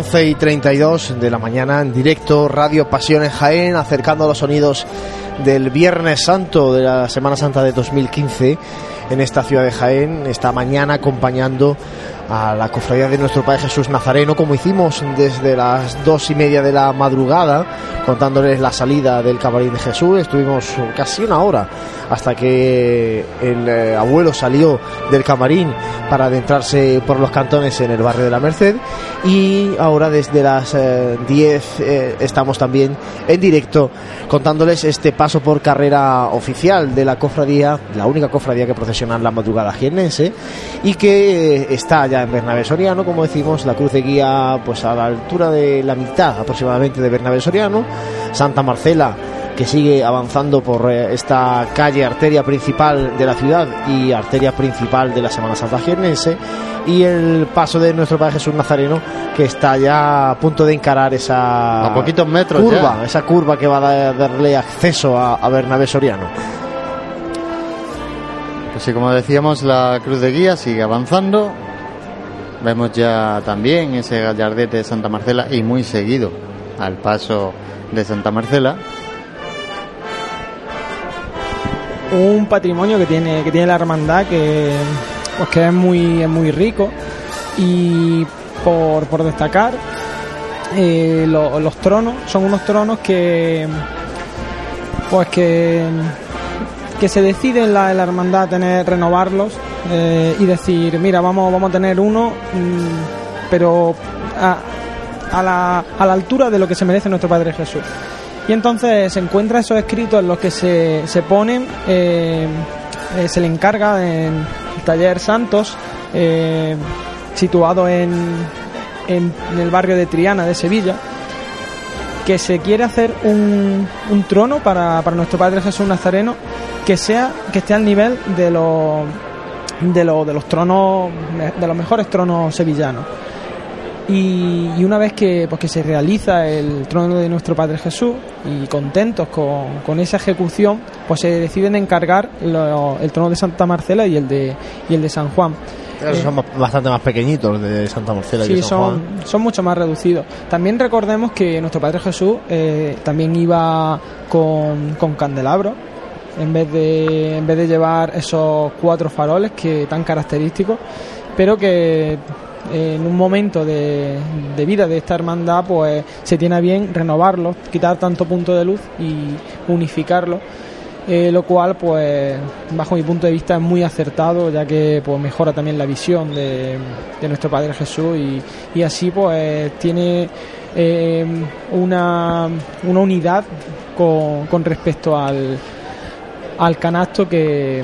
11 y 32 de la mañana en directo Radio Pasión en Jaén, acercando los sonidos del Viernes Santo de la Semana Santa de 2015 en esta ciudad de Jaén, esta mañana acompañando a la cofradía de nuestro Padre Jesús Nazareno, como hicimos desde las dos y media de la madrugada, contándoles la salida del camarín de Jesús. Estuvimos casi una hora hasta que el eh, abuelo salió del camarín para adentrarse por los cantones en el barrio de la Merced. Y ahora desde las 10 eh, eh, estamos también en directo contándoles este paso por carrera oficial de la cofradía, la única cofradía que procesiona en la madrugada jiennense y que está ya en Bernabé Soriano, como decimos, la cruz de guía pues a la altura de la mitad aproximadamente de Bernabé Soriano, Santa Marcela que sigue avanzando por eh, esta calle arteria principal de la ciudad y arteria principal de la Semana Santa Jiennense y el paso de nuestro Padre Jesús Nazareno que está ya a punto de encarar esa a poquitos metros curva, esa curva que va a darle acceso a, a Bernabé Soriano. Pues sí, como decíamos, la cruz de guía sigue avanzando, Vemos ya también ese gallardete de Santa Marcela y muy seguido al paso de Santa Marcela. Un patrimonio que tiene, que tiene la hermandad que, pues que es muy, es muy rico y por, por destacar eh, los tronos son unos tronos que pues que que se decide en la, la hermandad tener renovarlos eh, y decir, mira, vamos, vamos a tener uno, mm, pero a, a, la, a la altura de lo que se merece nuestro Padre Jesús. Y entonces se encuentra esos escritos en los que se, se ponen, eh, eh, se le encarga en el taller Santos, situado en, en, el barrio de Triana de Sevilla, que se quiere hacer un, un trono para, para nuestro Padre Jesús Nazareno que sea que esté al nivel de los de, los de los tronos de los mejores tronos sevillanos y, una vez que, pues, que se realiza el trono de nuestro Padre Jesús y contentos con, con esa ejecución, pues se deciden encargar el trono de Santa Marcela y el de, y el de San Juan. son bastante más pequeñitos de Santa Marcela y de San son, Juan. son mucho más reducidos. También recordemos que nuestro Padre Jesús eh, también iba con, con candelabro en vez de, en vez de llevar esos cuatro faroles que tan característicos, pero que en un momento de, de, vida de esta hermandad pues se tiene bien renovarlos, quitar tanto punto de luz y unificarlo. Eh, lo cual pues bajo mi punto de vista es muy acertado ya que pues mejora también la visión de, de nuestro Padre Jesús y, y así pues tiene eh, una, una unidad con, con respecto al, al canasto que,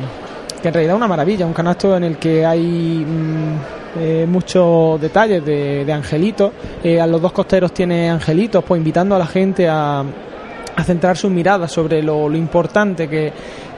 que en realidad es una maravilla, un canasto en el que hay mm, eh, muchos detalles de, de angelitos, eh, a los dos costeros tiene angelitos, pues invitando a la gente a, centrar sus miradas sobre lo, lo importante que,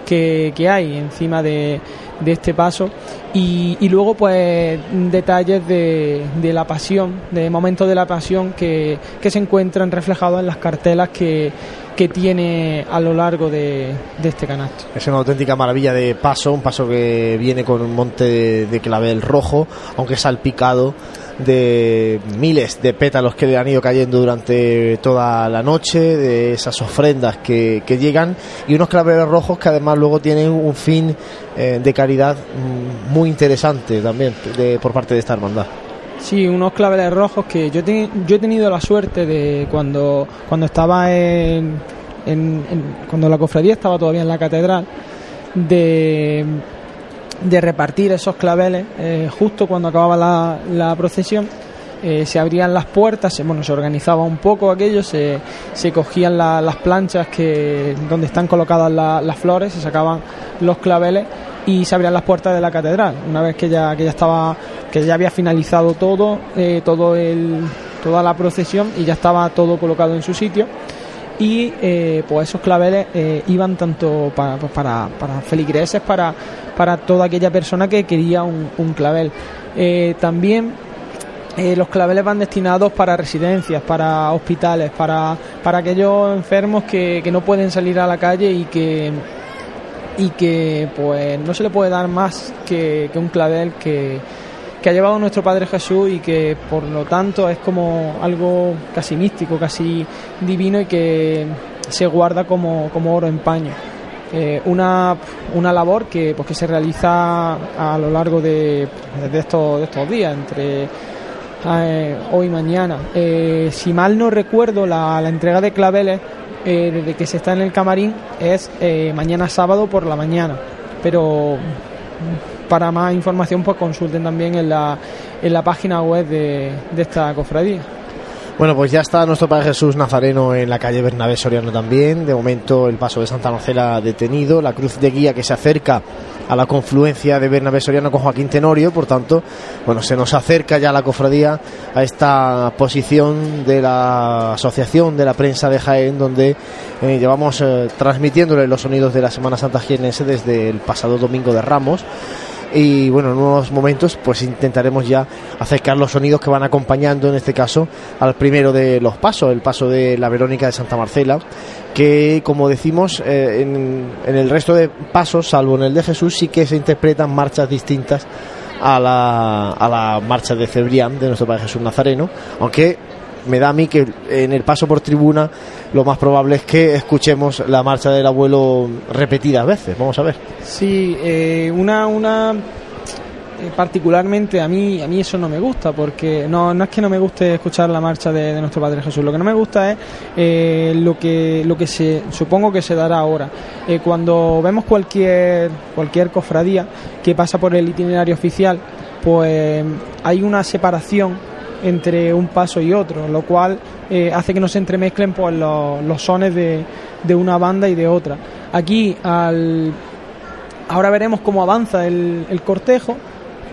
que, que, hay encima de, de este paso. Y, y, luego pues detalles de, de, la pasión, de momentos de la pasión que, que se encuentran reflejados en las cartelas que, que tiene a lo largo de, este canasto. Es una auténtica maravilla de paso, un paso que viene con un monte de, de clavel rojo, aunque salpicado de miles de pétalos que han ido cayendo durante toda la noche, de esas ofrendas que, que llegan y unos claveles rojos que además luego tienen un fin eh, de caridad mm, muy interesante también por parte de esta hermandad. Sí, unos claveles rojos que yo, yo he tenido la suerte de cuando, cuando estaba en, en, cuando la cofradía estaba todavía en la catedral de, de repartir esos claveles eh, justo cuando acababa la, procesión eh, se abrían las puertas, se, bueno, se organizaba un poco aquello, se, se cogían la, las planchas que donde están colocadas la, las flores, se sacaban los claveles y se abrían las puertas de la catedral. Una vez que ya, que ya estaba, que ya había finalizado todo, eh, todo el, toda la procesión y ya estaba todo colocado en su sitio. Y eh, pues esos claveles eh, iban tanto para, pues para, feligreses, para, para toda aquella persona que quería un, un clavel. Eh, también los claveles van destinados para residencias, para hospitales, para, para aquellos enfermos que, que no pueden salir a la calle y que y que pues no se le puede dar más que, un clavel que, que que ha llevado nuestro Padre Jesús y que por lo tanto es como algo casi místico, casi divino y que se guarda como, como oro en paño. Eh, una, una labor que, pues, que se realiza a lo largo de, de, estos, de estos días, entre eh, hoy y mañana. Eh, si mal no recuerdo, la, la entrega de claveles eh, desde que se está en el camarín es eh, mañana sábado por la mañana. Pero para más información pues consulten también en la, en la página web de esta cofradía. Bueno, pues ya está nuestro Padre Jesús Nazareno en la calle Bernabé Soriano también. De momento el paso de Santa Marcela detenido, la cruz de guía que se acerca a la confluencia de Bernabé Soriano con Joaquín Tenorio, por tanto, bueno, se nos acerca ya la cofradía a esta posición de la Asociación de la Prensa de Jaén, donde eh, llevamos eh, transmitiéndole los sonidos de la Semana Santa jienense desde el pasado domingo de Ramos y bueno, en unos momentos pues intentaremos ya acercar los sonidos que van acompañando en este caso al primero de los pasos, el paso de la Verónica de Santa Marcela, que como decimos eh, en, en, el resto de pasos, salvo en el de Jesús, sí que se interpretan marchas distintas a la, a la marcha de Cebrián de nuestro Padre Jesús Nazareno, aunque me da a mí que en el paso por tribuna lo más probable es que escuchemos la marcha del abuelo repetidas veces. Vamos a ver. Sí, eh, una, una eh, particularmente a mí a mí eso no me gusta porque no, no es que no me guste escuchar la marcha de, nuestro Padre Jesús lo que no me gusta es eh, lo que lo que se supongo que se dará ahora eh, cuando vemos cualquier cualquier cofradía que pasa por el itinerario oficial pues hay una separación entre un paso y otro, lo cual eh, hace que no se entremezclen pues, los, los sones de, de, una banda y de otra. Aquí, al, ahora veremos cómo avanza el, el cortejo,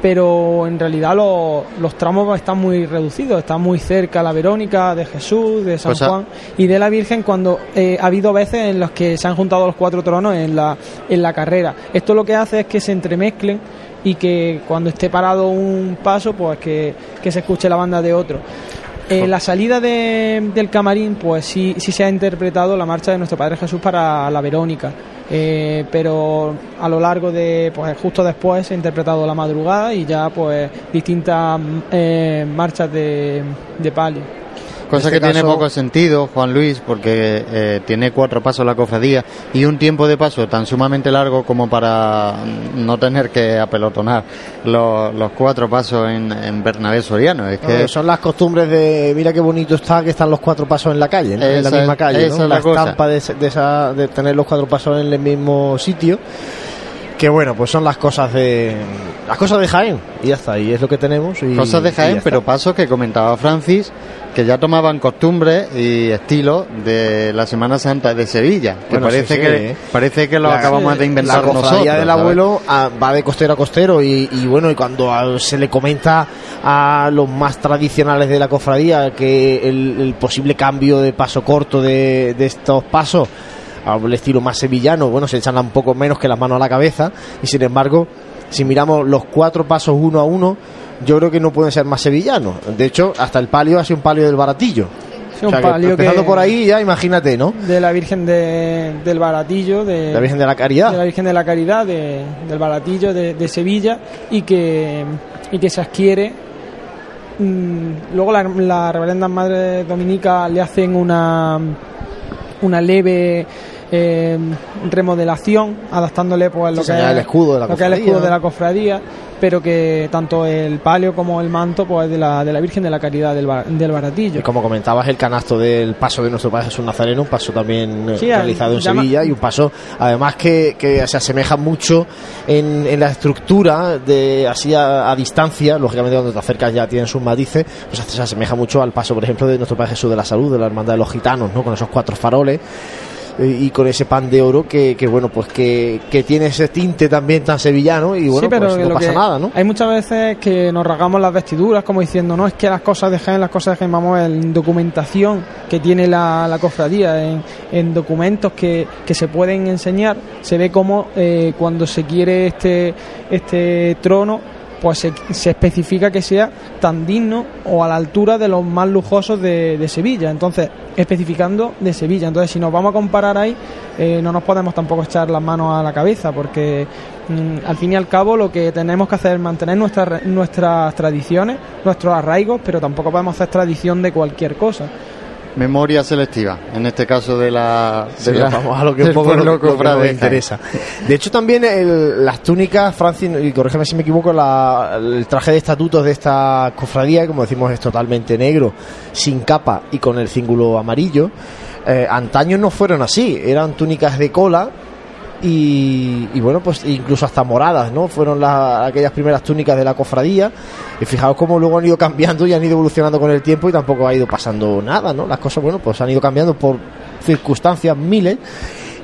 pero en realidad los, los, tramos están muy reducidos, están muy cerca la Verónica, de Jesús, de San Pues Juan y de la Virgen cuando eh, ha habido veces en las que se han juntado los cuatro tronos en la, en la carrera. Esto lo que hace es que se entremezclen y que cuando esté parado un paso, pues que, que se escuche la banda de otro. En la salida de- del camarín, pues sí, sí se ha interpretado la marcha de nuestro Padre Jesús para la Verónica. Eh, pero a lo largo de, pues justo después se ha interpretado la madrugada y ya pues distintas eh, marchas de, de palio. Cosa este que tiene caso- poco sentido, Juan Luis, porque eh, tiene cuatro pasos la cofradía y un tiempo de paso tan sumamente largo como para no tener que apelotonar los, los cuatro pasos en, en Bernabé Soriano. Es que son las costumbres de mira qué bonito está que están los cuatro pasos en la calle, ¿no? en la misma calle, esa ¿no? es la estampa de, de esa, de tener los cuatro pasos en el mismo sitio. Que bueno, pues son las cosas de las cosas de Jaén y ya está, y es lo que tenemos. Y, cosas de Jaén, pero pasos que comentaba Francis, que ya tomaban costumbre y estilo de la Semana Santa de Sevilla, que Bueno, parece sí, que ¿eh? parece que lo La- acabamos de la inventar cofradía nosotros. del ¿sabes? abuelo ah, va de costero a costero y, y bueno y cuando se le comenta a los más tradicionales de la cofradía que el, el posible cambio de paso corto de, de estos pasos al estilo más sevillano bueno se echan un poco menos que las manos a la cabeza y sin embargo si miramos los cuatro pasos uno a uno yo creo que no pueden ser más sevillanos. De hecho hasta el palio ha sido un palio del baratillo. Sí, O sea, que empezando que- por ahí ya imagínate no De la Virgen de- del Baratillo, de, la Virgen de la Caridad. de la Virgen de la Caridad, de- del Baratillo de, de Sevilla y que, y que se adquiere. mm, luego la, la Reverenda Madre Dominica le hacen una, una leve eh, remodelación, adaptándole pues lo Sí, que es el escudo de la lo que es el cofradía, escudo de la cofradía, pero que tanto el palio como el manto pues de la, de la Virgen de la Caridad del, Ba- del Baratillo. Y como comentabas, el canasto del paso de nuestro Padre Jesús Nazareno, un paso también eh, Sí, realizado en Sevilla y un paso, además, que, que se asemeja mucho en, en la estructura, de así a, a distancia, lógicamente cuando te acercas ya tienen sus matices, pues se asemeja mucho al paso, por ejemplo, de nuestro Padre Jesús de la Salud, de la Hermandad de los Gitanos, ¿no? con esos cuatro faroles eh, y con ese pan de oro que, que bueno, pues que, que tiene ese tinte también tan sevillano y bueno, sí, pero pues no pasa nada, ¿no? Hay muchas veces que nos rasgamos las vestiduras como diciendo, no, es que las cosas de Jaén, las cosas de Jaén, vamos en documentación que tiene la, la cofradía, en, en documentos que, que se pueden enseñar, se ve como eh, cuando se quiere este, este trono pues se, se, especifica que sea tan digno o a la altura de los más lujosos de, Sevilla. Entonces, especificando de Sevilla. Entonces, si nos vamos a comparar ahí, eh, no nos podemos tampoco echar las manos a la cabeza, porque mm, al fin y al cabo lo que tenemos que hacer es mantener nuestras, nuestras tradiciones, nuestros arraigos, pero tampoco podemos hacer tradición de cualquier cosa memoria selectiva, en este caso de la, de sí, la vamos a lo que un poco lo, que nos interesa. De hecho, también el, las túnicas, Francis, y corrígeme si me equivoco, la, el traje de estatutos de esta cofradía, como decimos, es totalmente negro, sin capa y con el cíngulo amarillo. Eh, antaño no fueron así, eran túnicas de cola y, y, bueno, pues incluso hasta moradas, ¿no? Fueron la, aquellas primeras túnicas de la cofradía. Y fijaos cómo luego han ido cambiando y han ido evolucionando con el tiempo y tampoco ha ido pasando nada, ¿no? Las cosas, bueno, pues han ido cambiando por circunstancias miles.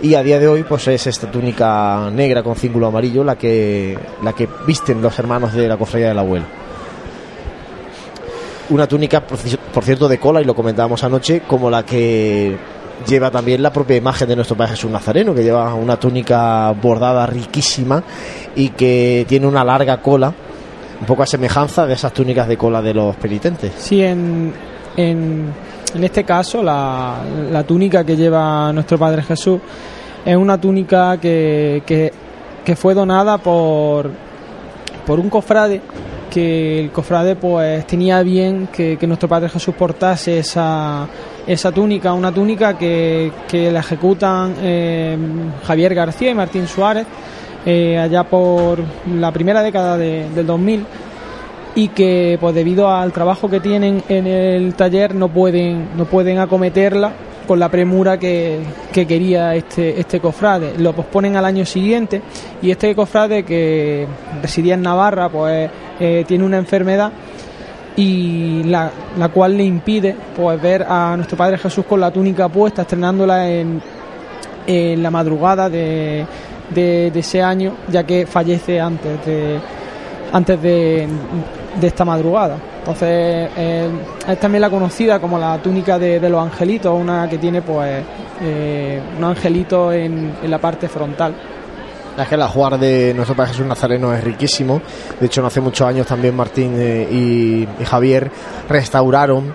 Y a día de hoy, pues es esta túnica negra con cíngulo amarillo la que, la que visten los hermanos de la cofradía del abuelo. Una túnica, por cierto, de cola, y lo comentábamos anoche, como la que lleva también la propia imagen de nuestro Padre Jesús Nazareno, que lleva una túnica bordada riquísima y que tiene una larga cola, un poco a semejanza de esas túnicas de cola de los penitentes. Sí, en, en, en este caso la, la, túnica que lleva nuestro Padre Jesús es una túnica que, que, que fue donada por, por un cofrade que el cofrade pues tenía bien que, que, nuestro Padre Jesús portase esa, esa túnica, una túnica que, que la ejecutan eh, Javier García y Martín Suárez eh, allá por la primera década de, del 2000 y que pues debido al trabajo que tienen en el taller no pueden no pueden acometerla con la premura que, que, quería este, este cofrade. Lo posponen al año siguiente y este cofrade que residía en Navarra pues eh, tiene una enfermedad y la, la, cual le impide pues ver a nuestro Padre Jesús con la túnica puesta, estrenándola en, en la madrugada de, de, ese año, ya que fallece antes de antes de, de esta madrugada. Entonces eh, es también la conocida como la túnica de, de los angelitos, una que tiene pues eh, un angelito en, en la parte frontal. Es que el ajuar de nuestro Padre Jesús Nazareno es riquísimo. De hecho, no hace muchos años también Martín eh, y, y, Javier restauraron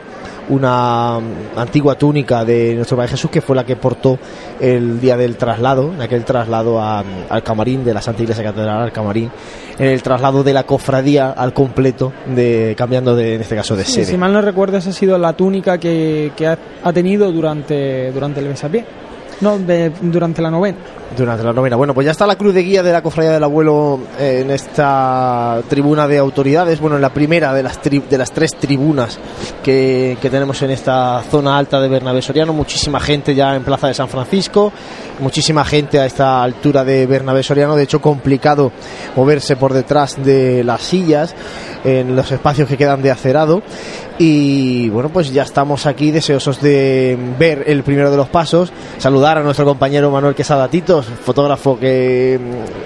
una antigua túnica de nuestro Padre Jesús que fue la que portó el día del traslado, en aquel traslado a, al camarín de la Santa Iglesia Catedral al camarín, en el traslado de la cofradía al completo, de cambiando de, en este caso de sí, sede. Si mal no recuerdo, esa ha sido la túnica que, que ha, ha, tenido durante, durante el besapié. No, de, durante la novena. Durante la novena. Bueno, pues ya está la cruz de guía de la cofradía del abuelo eh, en esta tribuna de autoridades. Bueno, en la primera de las, tri de las tres tribunas que, que, tenemos en esta zona alta de Bernabé Soriano. Muchísima gente ya en Plaza de San Francisco. Muchísima gente a esta altura de Bernabé Soriano. De hecho, complicado moverse por detrás de las sillas en los espacios que quedan de acerado. Y bueno, pues ya estamos aquí deseosos de ver el primero de los pasos. Saludar a nuestro compañero Manuel Quesada Titos, fotógrafo que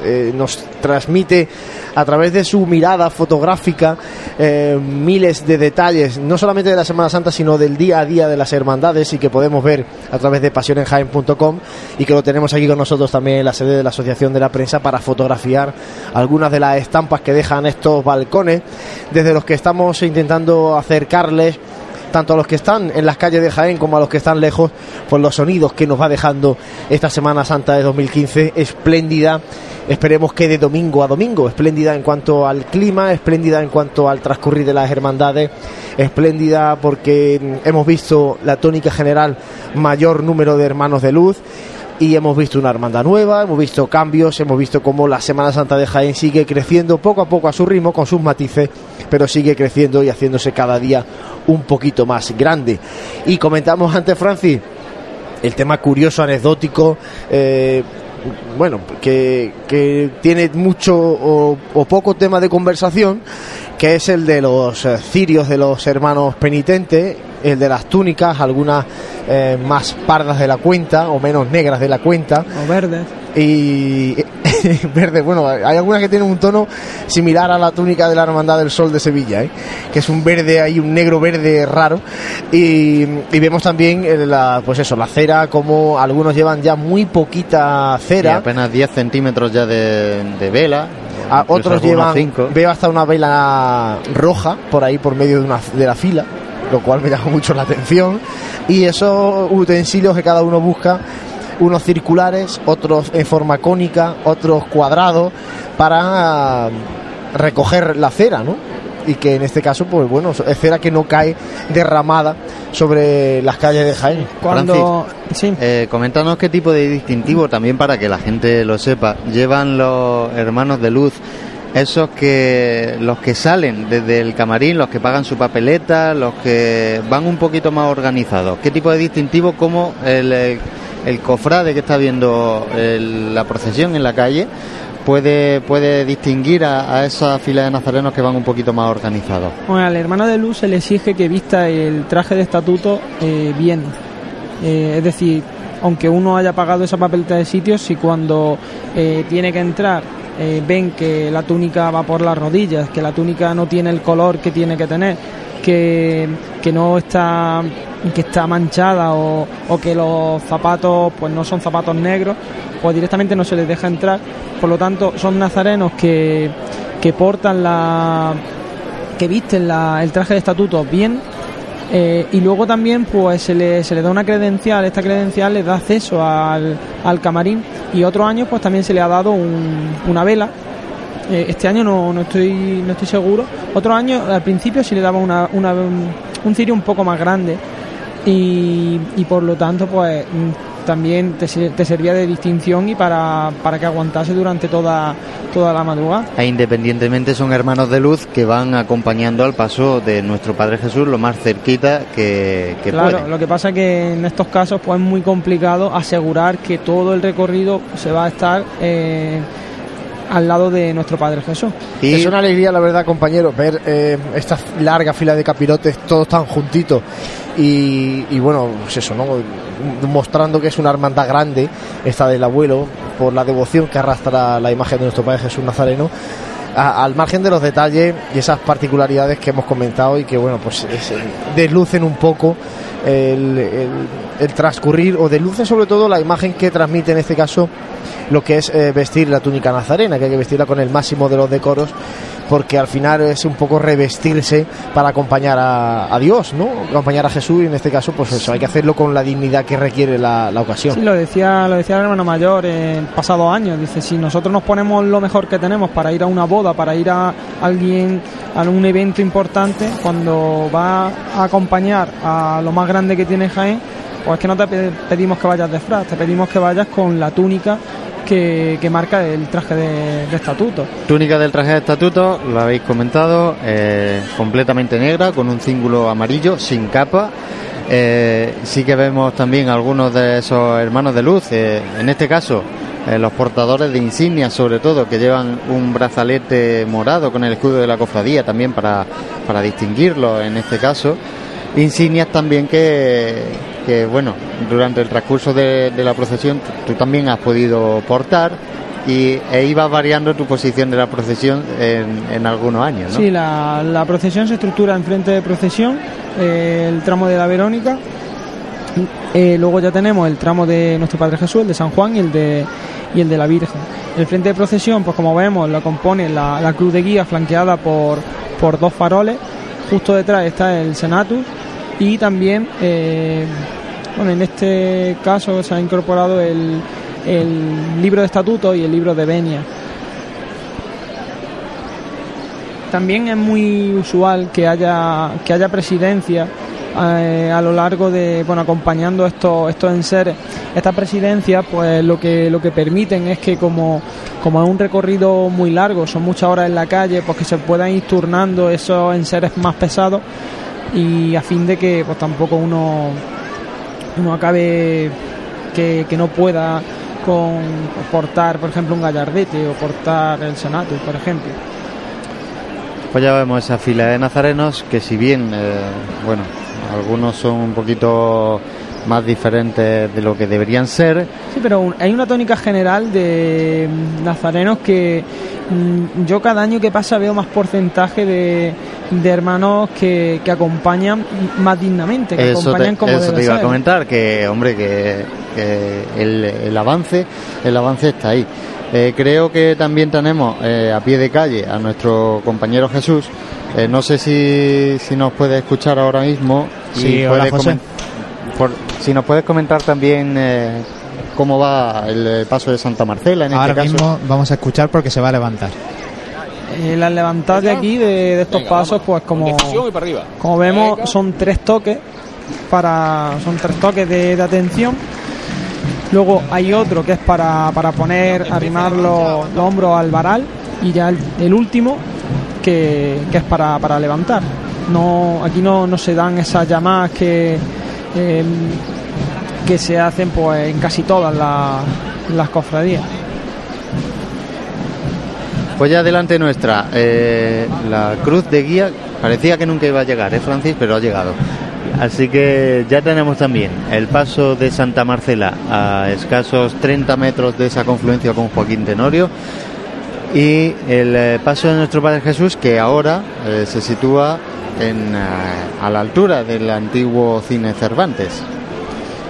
eh, nos transmite a través de su mirada fotográfica eh, miles de detalles, no solamente de la Semana Santa, sino del día a día de las hermandades y que podemos ver a través de pasionenjaen.com y que lo tenemos aquí con nosotros también en la sede de la Asociación de la Prensa para fotografiar algunas de las estampas que dejan estos balcones, desde los que estamos intentando acercarles tanto a los que están en las calles de Jaén como a los que están lejos, por los sonidos que nos va dejando esta Semana Santa de 2015, espléndida, esperemos que de domingo a domingo, espléndida en cuanto al clima, espléndida en cuanto al transcurrir de las hermandades, espléndida porque hemos visto la tónica general, mayor número de hermanos de luz, y hemos visto una hermandad nueva, hemos visto cambios, hemos visto cómo la Semana Santa de Jaén sigue creciendo poco a poco a su ritmo, con sus matices, pero sigue creciendo y haciéndose cada día un poquito más grande. Y comentamos antes, Francis, el tema curioso, anecdótico, eh, bueno, que, que, tiene mucho o, o, poco tema de conversación, que es el de los eh, cirios de los hermanos penitentes, el de las túnicas, algunas eh, más pardas de la cuenta o menos negras de la cuenta. O verdes. Y verde, bueno, hay algunas que tienen un tono similar a la túnica de la Hermandad del Sol de Sevilla, ¿eh? que es un verde ahí, un negro verde raro. Y, y vemos también la, pues eso, la cera, como algunos llevan ya muy poquita cera. Apenas 10 centímetros ya de, de vela. A otros llevan, veo hasta una vela roja por ahí por medio de, una, de la fila, lo cual me llama mucho la atención. Y esos utensilios que cada uno busca, unos circulares, otros en forma cónica, otros cuadrados, para recoger la cera, ¿no? y que en este caso, pues bueno, es cera que no cae derramada sobre las calles de Jaén. Cuando, sí. eh, coméntanos qué tipo de distintivo, también para que la gente lo sepa, llevan los hermanos de luz esos que los que salen desde el camarín, los que pagan su papeleta, los que van un poquito más organizados. ¿Qué tipo de distintivo como el, el cofrade que está viendo la procesión en la calle? puede, puede distinguir a, esa fila de nazarenos que van un poquito más organizados? Bueno, al hermano de luz se le exige que vista el traje de estatuto eh, bien. Eh, es decir, aunque uno haya pagado esa papeleta de sitios, si cuando eh, tiene que entrar ven que la túnica va por las rodillas, que la túnica no tiene el color que tiene que tener, que, que no está que está manchada o, o, que los zapatos pues no son zapatos negros pues directamente no se les deja entrar. Por lo tanto son nazarenos que, que portan la que visten la, el traje de estatuto bien eh, y luego también pues se le, se le da una credencial. Esta credencial le da acceso al, al camarín y otros años pues también se le ha dado una vela. Eh, este año no, no, estoy no estoy seguro. Otro año al principio sí le daba una, un cirio un poco más grande y, y por lo tanto pues también te, te, servía de distinción y para, para que aguantase durante toda, toda la madrugada. E independientemente son hermanos de luz que van acompañando al paso de nuestro Padre Jesús lo más cerquita que, que claro, lo que pasa es que en estos casos pues es muy complicado asegurar que todo el recorrido se va a estar... Eh, al lado de nuestro Padre Jesús. Y es una alegría, la verdad, compañeros, ver eh, esta larga fila de capirotes, todos tan juntitos y, y, bueno, pues eso, ¿no? Mostrando que es una hermandad grande, esta del abuelo, por la devoción que arrastra la imagen de nuestro Padre Jesús Nazareno. al margen de los detalles y esas particularidades que hemos comentado y que bueno pues deslucen un poco el, el, el, transcurrir o desluce sobre todo la imagen que transmite en este caso lo que es eh, vestir la túnica nazarena, que hay que vestirla con el máximo de los decoros porque al final es un poco revestirse para acompañar a, Dios, ¿no? Acompañar a Jesús y en este caso pues eso, hay que hacerlo con la dignidad que requiere la, ocasión. Sí, lo decía, lo decía el hermano mayor en pasados años, dice, si nosotros nos ponemos lo mejor que tenemos para ir a una boda, para ir a alguien, a un evento importante, cuando va a acompañar a lo más grande que tiene Jaén, pues es que no te pedimos que vayas de fraz, te pedimos que vayas con la túnica que, marca el traje de, estatuto. Túnica del traje de estatuto, lo habéis comentado, eh, completamente negra, con un cíngulo amarillo, sin capa. Eh, sí que vemos también algunos de esos hermanos de luz, eh, en este caso los portadores de insignias sobre todo, que llevan un brazalete morado con el escudo de la cofradía también para, para distinguirlo en este caso. Insignias también que, que bueno, durante el transcurso de, la procesión tú también has podido portar y e iba variando tu posición de la procesión en, algunos años, ¿no? Sí, la, procesión se estructura en frente de procesión, eh, el tramo de la Verónica, eh, luego ya tenemos el tramo de nuestro Padre Jesús, el de San Juan y el de, y el de la Virgen. El frente de procesión, pues como vemos, la compone la, la cruz de guía flanqueada por, por dos faroles, justo detrás está el Senatus y también eh, bueno, en este caso se ha incorporado el, el libro de estatuto y el libro de venia. También es muy usual que haya, que haya presidencia eh, a lo largo de, bueno, acompañando estos, estos enseres. Estas presidencias, pues lo que, lo que permiten es que como, como es un recorrido muy largo, son muchas horas en la calle, pues que se puedan ir turnando esos enseres más pesados y a fin de que pues tampoco uno uno acabe que, no pueda con portar por ejemplo un gallardete o portar el senato por ejemplo. Pues ya vemos esa fila de nazarenos que si bien eh, bueno algunos son un poquito más diferentes de lo que deberían ser. Sí, pero hay una tónica general de nazarenos que mm, yo cada año que pasa veo más porcentaje de, de hermanos que, que, acompañan más dignamente, que eso acompañan te, Eso te iba a comentar, que hombre, que que el, el avance, el avance está ahí. Eh, creo que también tenemos eh, a pie de calle a nuestro compañero Jesús. Eh, no sé si, si nos puede escuchar ahora mismo. Sí, hola, puede José. Por- si nos puedes comentar también eh, cómo va el eh, paso de Santa Marcela en Ahora este caso. mismo vamos a escuchar porque se va a levantar. Eh, las levantadas de aquí, de, de estos pasos, pues como, como vemos, son tres toques para son tres toques de, de atención. Luego hay otro que es para, para poner, arrimar los, los hombros al varal. Y ya el, el último que, que es para, para levantar. No, aquí no, no se dan esas llamadas que, eh, que se hacen pues en casi todas las cofradías. Pues ya delante nuestra, eh, la cruz de guía, parecía que nunca iba a llegar, ¿eh, Francis? Pero ha llegado. Así que ya tenemos también el paso de Santa Marcela a escasos 30 metros de esa confluencia con Joaquín Tenorio y el eh, paso de nuestro Padre Jesús que ahora eh, se sitúa en, eh, a la altura del antiguo cine Cervantes.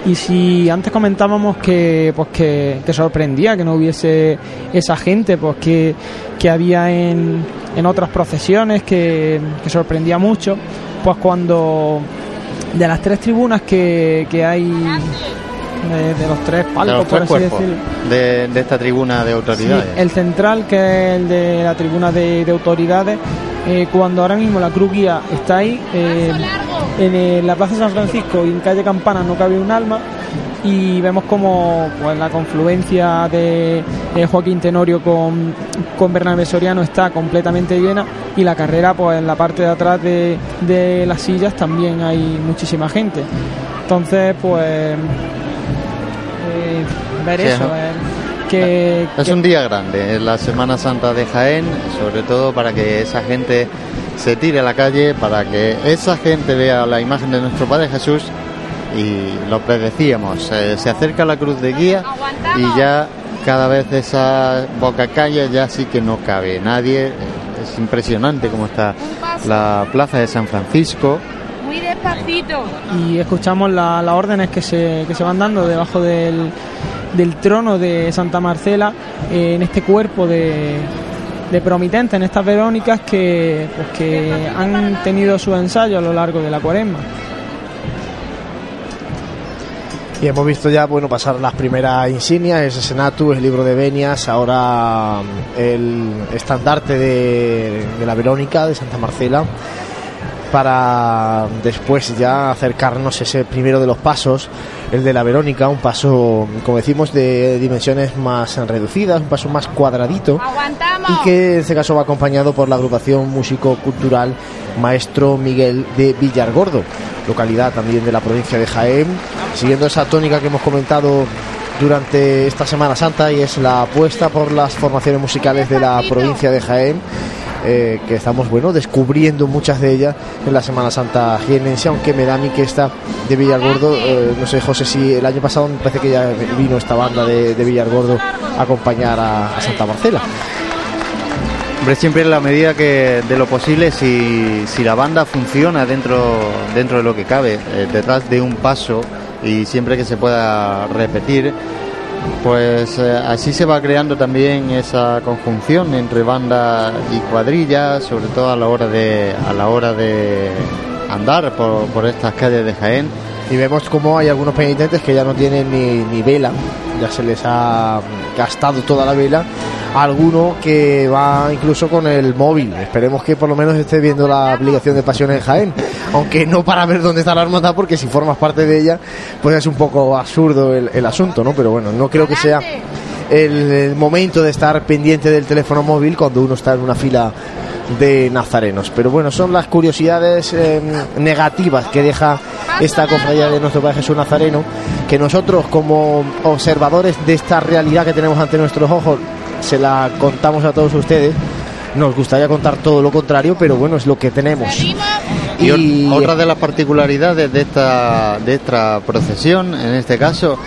Y si antes comentábamos que pues que, que sorprendía que no hubiese esa gente pues que, que había en, en otras procesiones que, que sorprendía mucho, pues cuando de las tres tribunas que, que hay de, de los tres De palcos los por así decirlo de, de esta tribuna de Sí, autoridades. el central, que es el de la tribuna de, de autoridades, eh, cuando ahora mismo la cruz guía está ahí, eh, en eh, la Plaza San Francisco y en calle Campana no cabe un alma, y vemos como pues, la confluencia de, de Joaquín Tenorio con, con Bernabé Soriano está completamente llena, y la carrera, pues en la parte de atrás de, de las sillas también hay muchísima gente. Entonces, pues. Eh, ver Sí, eso, ajá. ver que, Es que- un día grande, es la Semana Santa de Jaén, sobre todo para que esa gente se tire a la calle, para que esa gente vea la imagen de nuestro Padre Jesús y lo predecíamos, eh, se acerca la cruz de guía y ya cada vez esa boca calle ya sí que no cabe nadie, eh, es impresionante cómo está la plaza de San Francisco, despacito. y escuchamos la- las órdenes que se, que se van dando debajo del, del trono de Santa Marcela eh, en este cuerpo de, de promitentes, en estas Verónicas que, pues, que han tenido su ensayo a lo largo de la cuaresma. Y hemos visto ya, bueno, pasar las primeras insignias, ese Senatus, el libro de Venias, ahora mm, el estandarte de, de la Verónica, de Santa Marcela, para después ya acercarnos ese primero de los pasos, el de la Verónica, un paso, como decimos, de dimensiones más reducidas, un paso más cuadradito Aguantamos. y que en este caso va acompañado por la agrupación músico-cultural Maestro Miguel de Villargordo, localidad también de la provincia de Jaén, siguiendo esa tónica que hemos comentado durante esta Semana Santa y es la apuesta por las formaciones musicales de la provincia de Jaén. Eh, que estamos bueno descubriendo muchas de ellas en la Semana Santa jienense, aunque me da a mí que esta de Villargordo, eh, no sé José si el año pasado me parece que ya vino esta banda de, de Villargordo a acompañar a- a Santa Marcela. Hombre, siempre en la medida que de lo posible, si, si la banda funciona dentro, dentro de lo que cabe, eh, detrás de un paso y siempre que se pueda repetir, pues eh, así se va creando también esa conjunción entre banda y cuadrilla, sobre todo a la hora de, a la hora de andar por, por estas calles de Jaén. Y vemos como hay algunos penitentes que ya no tienen ni, ni vela, ya se les ha gastado toda la vela. Alguno que va incluso con el móvil. Esperemos que por lo menos esté viendo la aplicación de Pasiones en Jaén. Aunque no para ver dónde está la hermandad, porque si formas parte de ella, pues es un poco absurdo el, el asunto, ¿no? Pero bueno, no creo que sea el, el momento de estar pendiente del teléfono móvil cuando uno está en una fila de nazarenos. Pero bueno, son las curiosidades eh, negativas que deja esta cofradía de nuestro Padre Jesús Nazareno, que nosotros como observadores de esta realidad que tenemos ante nuestros ojos, se la contamos a todos ustedes. Nos gustaría contar todo lo contrario, pero bueno, es lo que tenemos. Y, otra de las particularidades de esta, de esta procesión, en este caso,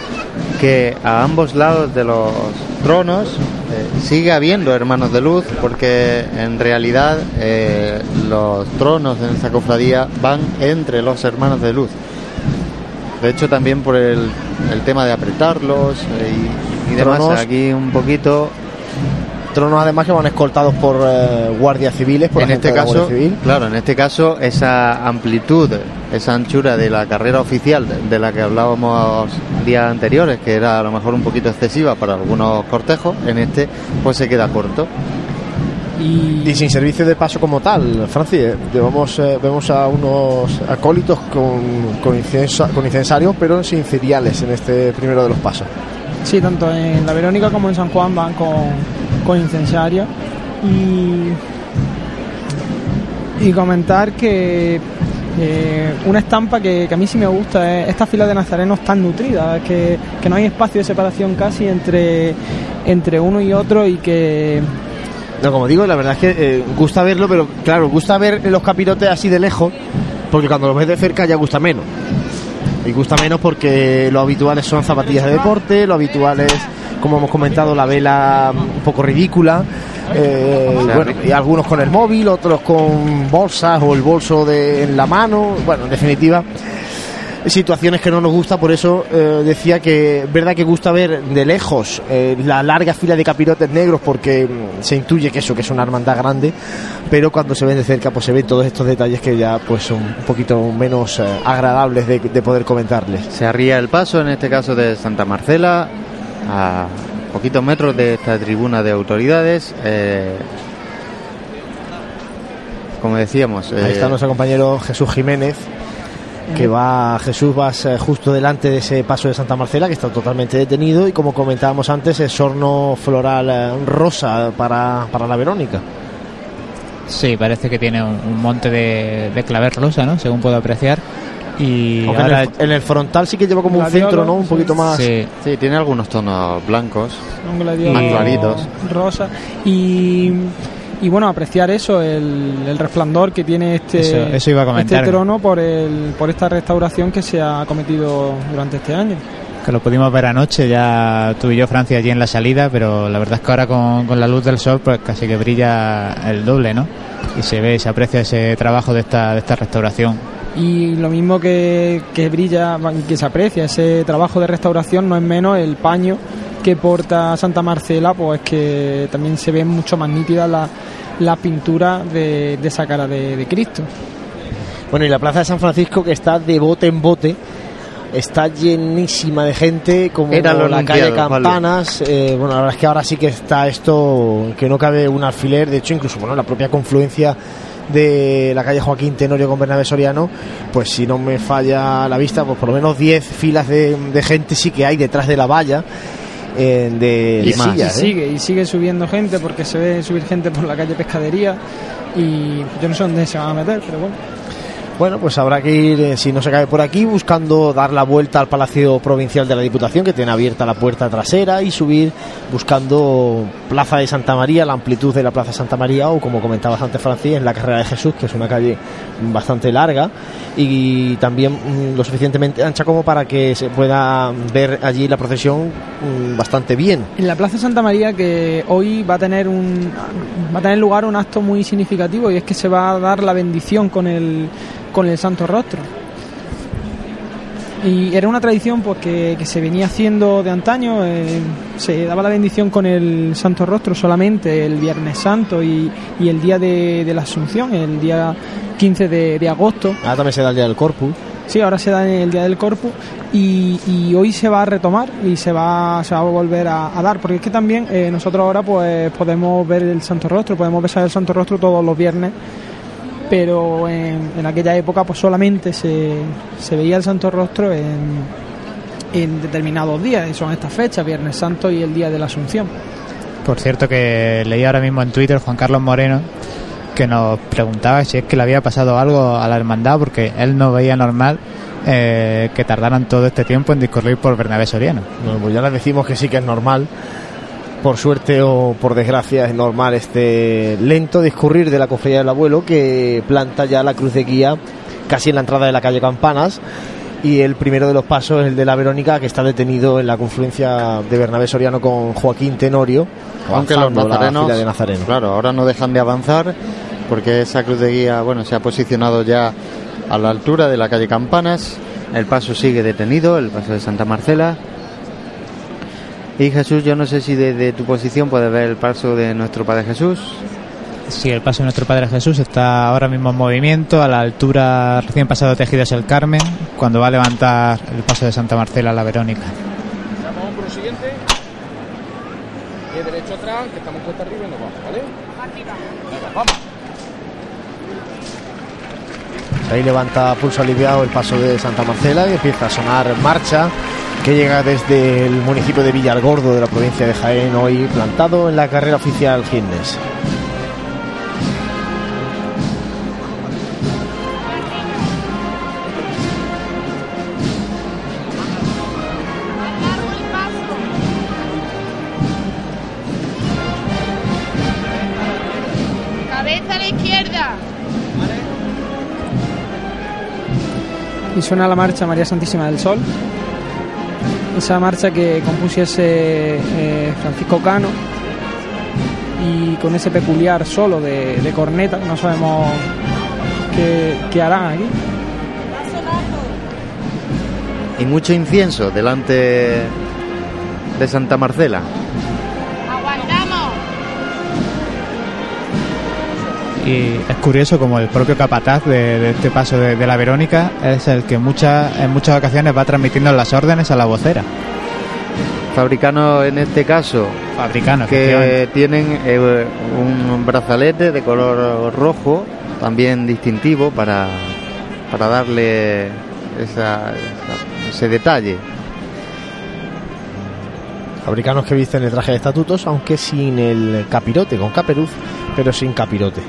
que a ambos lados de los tronos eh, sigue habiendo hermanos de luz, porque en realidad eh, los tronos en esta cofradía van entre los hermanos de luz. De hecho, también por el, el tema de apretarlos eh, y, y demás. Tronos. Aquí un poquito. Tronos además que van escoltados por eh, guardias civiles, por en este caso, Guardia Civil. claro, en este caso, esa amplitud, esa anchura de la carrera oficial de- de la que hablábamos días anteriores, que era a lo mejor un poquito excesiva para algunos cortejos, en este, pues se queda corto. Y, Y sin servicio de paso como tal, Francis, eh, llevamos, eh, vemos a unos acólitos con, con, incensa- con incensarios, pero sin cereales en este primero de los pasos. Sí, tanto en la Verónica como en San Juan van con, con incensario. Y, y comentar que una estampa que, que a mí sí me gusta es esta fila de nazarenos tan nutrida, que, que no hay espacio de separación casi entre, entre uno y otro y que No, como digo, la verdad es que eh, gusta verlo, pero claro, gusta ver los capirotes así de lejos, porque cuando los ves de cerca ya gusta menos. Y gusta menos porque lo habituales son zapatillas de deporte, lo habitual es, como hemos comentado, la vela un poco ridícula. eh, O sea, bueno, y algunos con el móvil, otros con bolsas o el bolso de, en la mano. Bueno, en definitiva, situaciones que no nos gusta, por eso eh, decía que verdad que gusta ver de lejos eh, la larga fila de capirotes negros porque mm, se intuye que eso, que es una hermandad grande, pero cuando se ven de cerca pues se ven todos estos detalles que ya pues son un poquito menos eh, agradables de, de poder comentarles. Se arría el paso, en este caso de Santa Marcela, a poquitos metros de esta tribuna de autoridades. como decíamos, Ahí eh, está nuestro compañero Jesús Jiménez que va, Jesús vas eh, justo delante de ese paso de Santa Marcela que está totalmente detenido y como comentábamos antes es horno floral eh, rosa para, para la Verónica. Sí, parece que tiene un, un monte de, de clavel rosa, ¿no? Según puedo apreciar. Y ahora... en, el, en el frontal sí que lleva como un centro, ¿no? Un sí. poquito más. Sí, sí, tiene algunos tonos blancos. un Más claritos. rosa y, y bueno apreciar eso el, el resplandor que tiene este Eso- eso iba a este trono por el por esta restauración que se ha cometido durante este año que lo pudimos ver anoche, ya tú y yo, Francia, allí en la salida, pero la verdad es que ahora con, con la luz del sol, pues casi que brilla el doble, ¿no? Y se ve, se aprecia ese trabajo de esta, de esta restauración. y lo mismo que, que brilla que se aprecia ese trabajo de restauración no es menos el paño que porta Santa Marcela pues que también se ve mucho más nítida la, la pintura de, de esa cara de, de Cristo Bueno, y la plaza de San Francisco que está de bote en bote. Está llenísima de gente, como Era lo la calle. Campanas. eh, bueno, la verdad es que ahora sí que está esto que no cabe un alfiler. De hecho, incluso bueno, la propia confluencia de la calle Joaquín Tenorio con Bernabé Soriano, pues si no me falla la vista, pues por lo menos 10 filas de, de gente sí que hay detrás de la valla eh, de, Y de más. y sillas, ¿eh? sigue y sigue subiendo gente porque se ve subir gente por la calle Pescadería y yo no sé dónde se van a meter pero bueno Bueno, pues habrá que ir, eh, si no se cae por aquí, buscando dar la vuelta al Palacio Provincial de la Diputación, que tiene abierta la puerta trasera, y subir buscando Plaza de Santa María, la amplitud de la Plaza de Santa María, o como comentabas antes, Francis, en la Carrera de Jesús, que es una calle bastante larga y también mm, lo suficientemente ancha como para que se pueda ver allí la procesión mm, bastante bien. En la Plaza Santa María que hoy va a tener un va a tener lugar un acto muy significativo y es que se va a dar la bendición con el con el Santo Rostro. Y era una tradición pues que, que se venía haciendo de antaño, eh, se daba la bendición con el Santo Rostro solamente el Viernes Santo y, y el día de, de la Asunción, el día 15 de, de agosto. Ahora también se da el día del Corpus. Sí, ahora se da en el Día del Corpus y, y hoy se va a retomar y se va, se va a volver a, a dar, porque es que también eh, nosotros ahora pues podemos ver el Santo Rostro, podemos besar el Santo Rostro todos los viernes, pero en, en aquella época pues solamente se, se veía el Santo Rostro en, en determinados días, y son estas fechas, Viernes Santo y el Día de la Asunción. Por cierto que leí ahora mismo en Twitter Juan Carlos Moreno que nos preguntaba si es que le había pasado algo a la hermandad porque él no veía normal eh, que tardaran todo este tiempo en discurrir por Bernabé Soriano. Bueno, pues ya les decimos que sí que es normal. Por suerte o por desgracia es normal este lento discurrir de la cofradía del abuelo que planta ya la cruz de guía casi en la entrada de la calle Campanas y el primero de los pasos es el de la Verónica que está detenido en la confluencia de Bernabé Soriano con Joaquín Tenorio Aunque los la nazarenos, fila de nazarenos. claro, ahora no dejan de avanzar porque esa cruz de guía, bueno, se ha posicionado ya a la altura de la calle Campanas el paso sigue detenido, el paso de Santa Marcela. Y Jesús, yo no sé si desde tu posición puedes ver el paso de nuestro Padre Jesús. Sí, el paso de nuestro Padre Jesús está ahora mismo en movimiento a la altura recién pasado Tejidos el Carmen, cuando va a levantar el paso de Santa Marcela a la Verónica. Damos hombro siguiente. Pie derecho atrás, que estamos cuesta arriba y nos vamos, ¿vale? Venga, vamos. Ahí levanta pulso aliviado el paso de Santa Marcela y empieza a sonar marcha que llega desde el municipio de Villargordo de la provincia de Jaén, hoy plantado en la carrera oficial Gines. Y suena la marcha María Santísima del Sol. Esa marcha que compusiese eh, Francisco Cano. Y con ese peculiar solo de, de corneta, no sabemos qué, qué harán aquí. Y mucho incienso delante de Santa Marcela. Y es curioso como el propio capataz de, de este paso de, de la Verónica es el que muchas en muchas ocasiones va transmitiendo las órdenes a la vocera. Fabricanos en este caso Fabricano, efectivamente. que tienen eh, un brazalete de color rojo, también distintivo para, para darle esa- esa- ese detalle. Fabricanos que visten el traje de estatutos, aunque sin el capirote, con caperuz, pero sin capirote.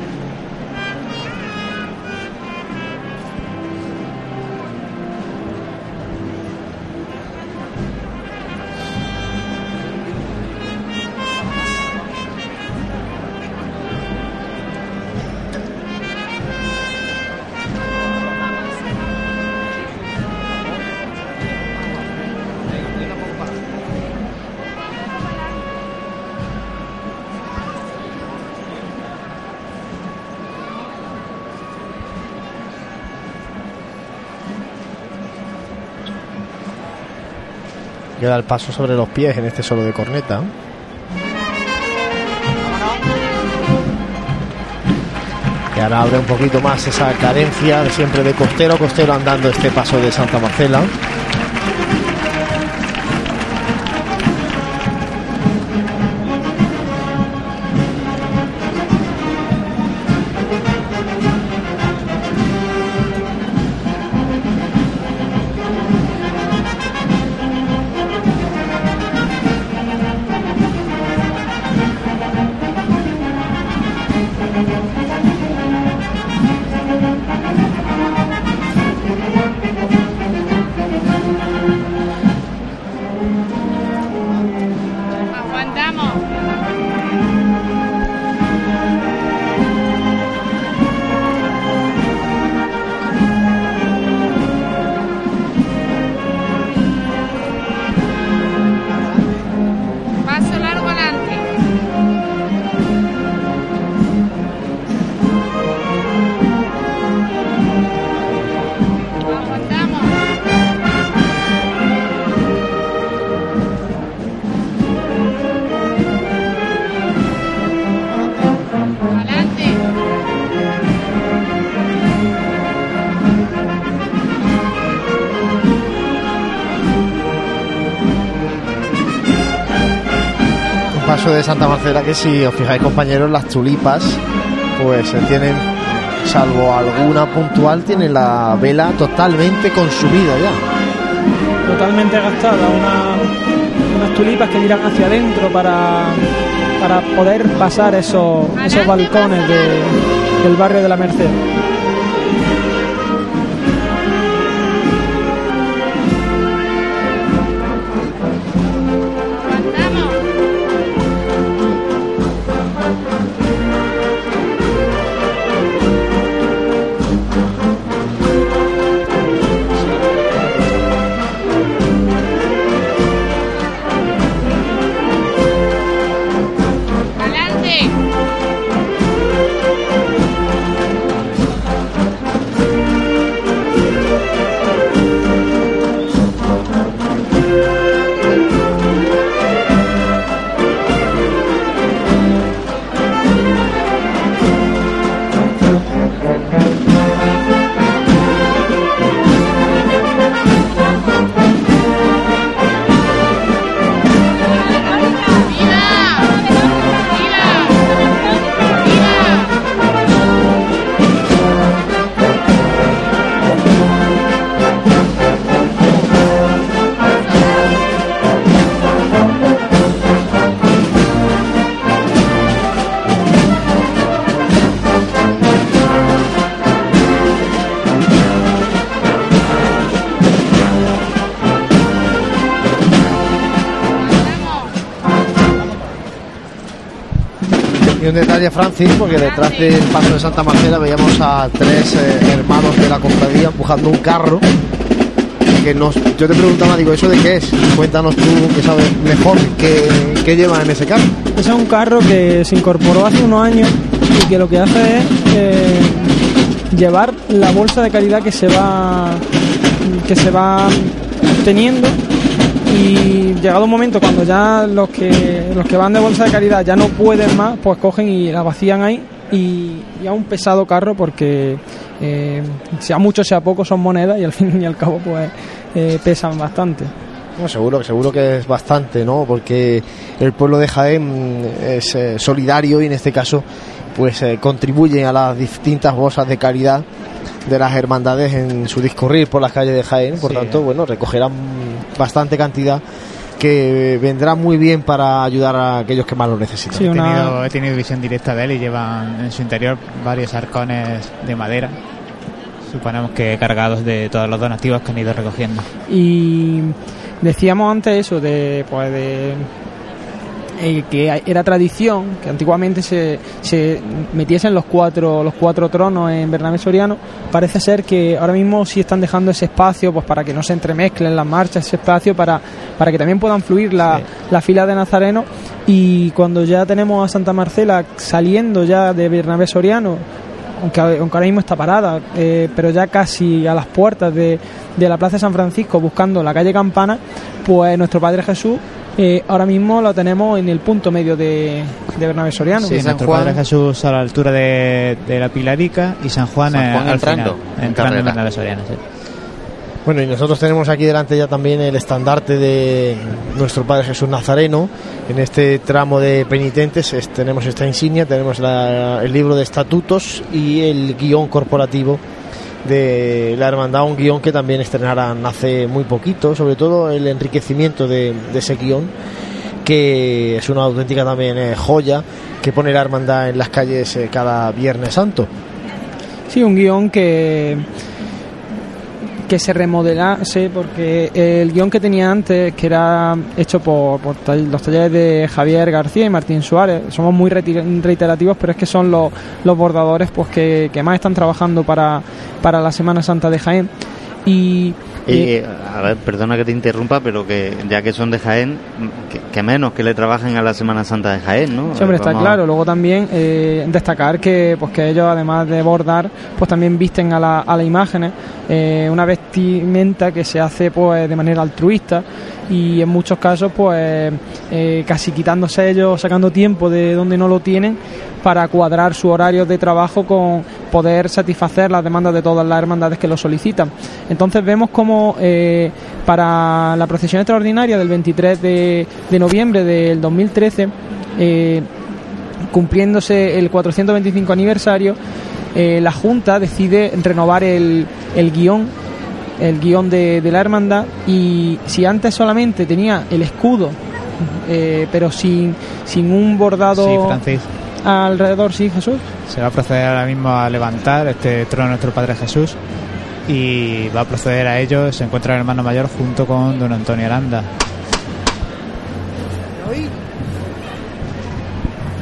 El paso sobre los pies en este solo de corneta. Y ahora abre un poquito más esa cadencia de siempre de costero costero andando este paso de Santa Marcela. De Santa Marcela que si os fijáis compañeros, las tulipas pues eh, tienen, salvo alguna puntual, tienen la vela totalmente consumida ya. Totalmente gastada. Una, unas tulipas que miran hacia adentro para, para poder pasar esos, esos balcones de- del barrio de la Merced. Detalle, Francis, porque detrás del paso de Santa Marcela veíamos a tres eh, hermanos de la cofradía empujando un carro. Que nos, yo te preguntaba, digo, ¿eso de qué es? Cuéntanos tú, que sabes mejor, qué, qué llevan en ese carro. Ese es un carro que se incorporó hace unos años y que lo que hace es eh, llevar la bolsa de caridad que se va que se va teniendo y llegado un momento cuando ya los que los que van de bolsa de caridad ya no pueden más, pues cogen y la vacían ahí y, a un pesado carro porque eh, sea mucho sea poco son monedas y al fin y al cabo pues eh, pesan bastante. No, seguro, seguro que es bastante, ¿no? Porque el pueblo de Jaén es eh, solidario y en este caso pues contribuye a las distintas bolsas de caridad de las hermandades en su discurrir por las calles de Jaén, por Sí. tanto, bueno, recogerán bastante cantidad que vendrá muy bien para ayudar a aquellos que más lo necesitan. Sí, He una- tenido, he tenido visión directa de él y llevan en su interior varios arcones de madera. Suponemos que cargados de todos los donativos que han ido recogiendo. Y decíamos antes eso de pues de eh, que era tradición que antiguamente se, se metiesen los cuatro los cuatro tronos en Bernabé Soriano parece ser que ahora mismo sí están dejando ese espacio pues para que no se entremezclen las marchas ese espacio para para que también puedan fluir la, la fila de Nazareno. Y cuando ya tenemos a Santa Marcela saliendo ya de Bernabé Soriano aunque, aunque ahora mismo está parada, eh, pero ya casi a las puertas de, de la Plaza de San Francisco buscando la calle Campana, pues nuestro Padre Jesús eh, ahora mismo lo tenemos en el punto medio de, de Bernabé Soriano. Sí, San nuestro Juan. Padre Jesús a la altura de, de la Pilarica y San Juan, San Juan al entrando, final, en entrando en. Bernabé Soriano, sí. Bueno, y nosotros tenemos aquí delante ya también el estandarte de nuestro Padre Jesús Nazareno. En este tramo de penitentes es- tenemos esta insignia, tenemos la- el libro de estatutos y el guion corporativo de la hermandad, un guion que también estrenaran hace muy poquito, sobre todo el enriquecimiento de, de ese guion, que es una auténtica también eh, joya que pone la hermandad en las calles eh, cada Viernes Santo. Sí, un guion que que se remodelase porque el guion que tenía antes que era hecho por, los talleres de Javier García y Martín Suárez somos muy reiterativos pero es que son los, los bordadores pues que, que más están trabajando para, para la Semana Santa de Jaén. Y Y, eh, a ver, perdona que te interrumpa, pero que ya que son de Jaén, que, que menos que le trabajen a la Semana Santa de Jaén, ¿no? Sí, hombre, está claro. Luego también eh, destacar que, pues, que ellos, además de bordar, pues también visten a, la, a las imágenes eh, una vestimenta que se hace pues de manera altruista y en muchos casos pues eh, casi quitándose ellos, sacando tiempo de donde no lo tienen para cuadrar su horario de trabajo con poder satisfacer las demandas de todas las hermandades que lo solicitan. Entonces vemos como eh, para la procesión extraordinaria del 23 de, noviembre del 2013 eh, cumpliéndose el 425 aniversario, la Junta decide renovar el, el guion, el guion de, de la hermandad, y si antes solamente tenía el escudo, eh, pero sin, sin un bordado Sí, Francis. alrededor, sí, Jesús. Se va a proceder ahora mismo a levantar este trono de nuestro Padre Jesús y va a proceder a ello. Se encuentra el hermano mayor junto con don Antonio Aranda.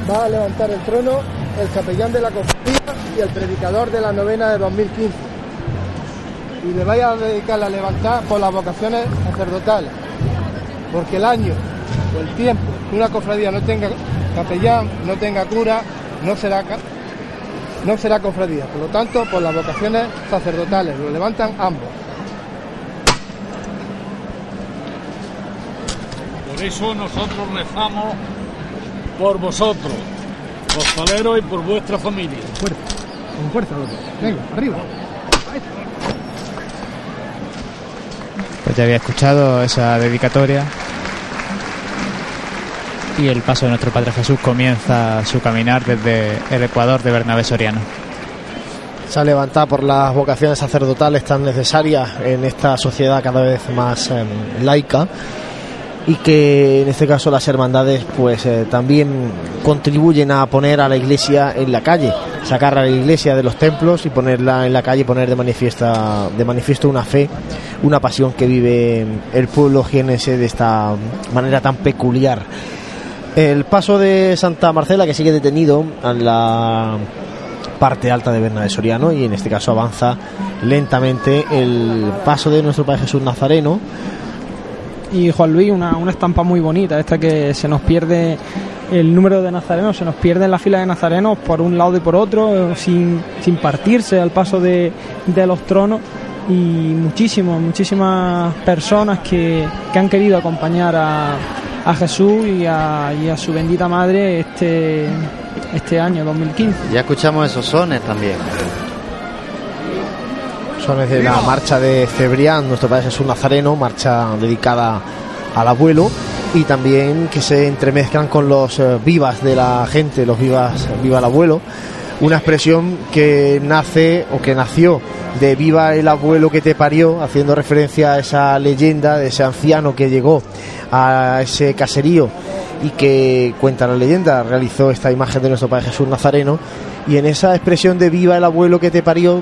va a levantar el trono el capellán de la cofradía y el predicador de la novena de 2015. Y le vaya a dedicar a levantar por las vocaciones sacerdotales. Porque el año o el tiempo que una cofradía no tenga capellán, no tenga cura, no será, no será cofradía. Por lo tanto, por las vocaciones sacerdotales, lo levantan ambos. Por eso nosotros rezamos por vosotros, costaleros y por vuestra familia. Con fuerza, loco. Venga, arriba. Ya había escuchado esa dedicatoria. Y el paso de nuestro Padre Jesús comienza su caminar desde el Ecuador de Bernabé Soriano. se ha levantado por las vocaciones sacerdotales tan necesarias en esta sociedad cada vez más eh, laica y que en este caso las hermandades pues eh, también contribuyen a poner a la iglesia en la calle, sacar a la iglesia de los templos y ponerla en la calle, poner de manifiesta de manifiesto una fe, una pasión que vive el pueblo jienense de esta manera tan peculiar. El paso de Santa Marcela que sigue detenido en la parte alta de Berna de Soriano y en este caso avanza lentamente el paso de nuestro Padre Jesús Nazareno. Y Juan Luis, una, una estampa muy bonita, esta que se nos pierde el número de nazarenos, se nos pierde en la fila de nazarenos por un lado y por otro, sin, sin partirse al paso de, de los tronos y muchísimos, muchísimas personas que, que han querido acompañar a, a Jesús y a, y a su bendita madre este, este año 2015. Ya escuchamos esos sones también. Son de la marcha de Cebrián, nuestro Padre Jesús Nazareno, marcha dedicada al abuelo y también que se entremezclan con los eh, vivas de la gente, los vivas, viva el abuelo, una expresión que nace o que nació de viva el abuelo que te parió, haciendo referencia a esa leyenda de ese anciano que llegó a ese caserío y que cuenta la leyenda, realizó esta imagen de nuestro Padre Jesús Nazareno y en esa expresión de viva el abuelo que te parió,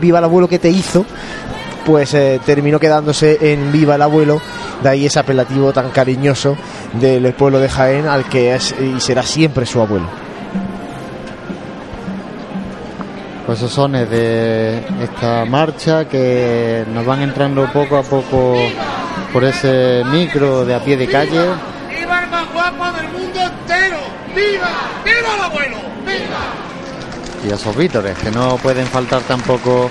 viva el abuelo que te hizo, pues eh, terminó quedándose en viva el abuelo, de ahí ese apelativo tan cariñoso del pueblo de Jaén al que es y será siempre su abuelo. Pues esos sones de esta marcha que nos van entrando poco a poco por ese micro de a pie de calle. ¡Viva el más guapo del mundo entero! ¡Viva! ¡Viva el abuelo! ¡Viva! Y a esos vítores que no pueden faltar tampoco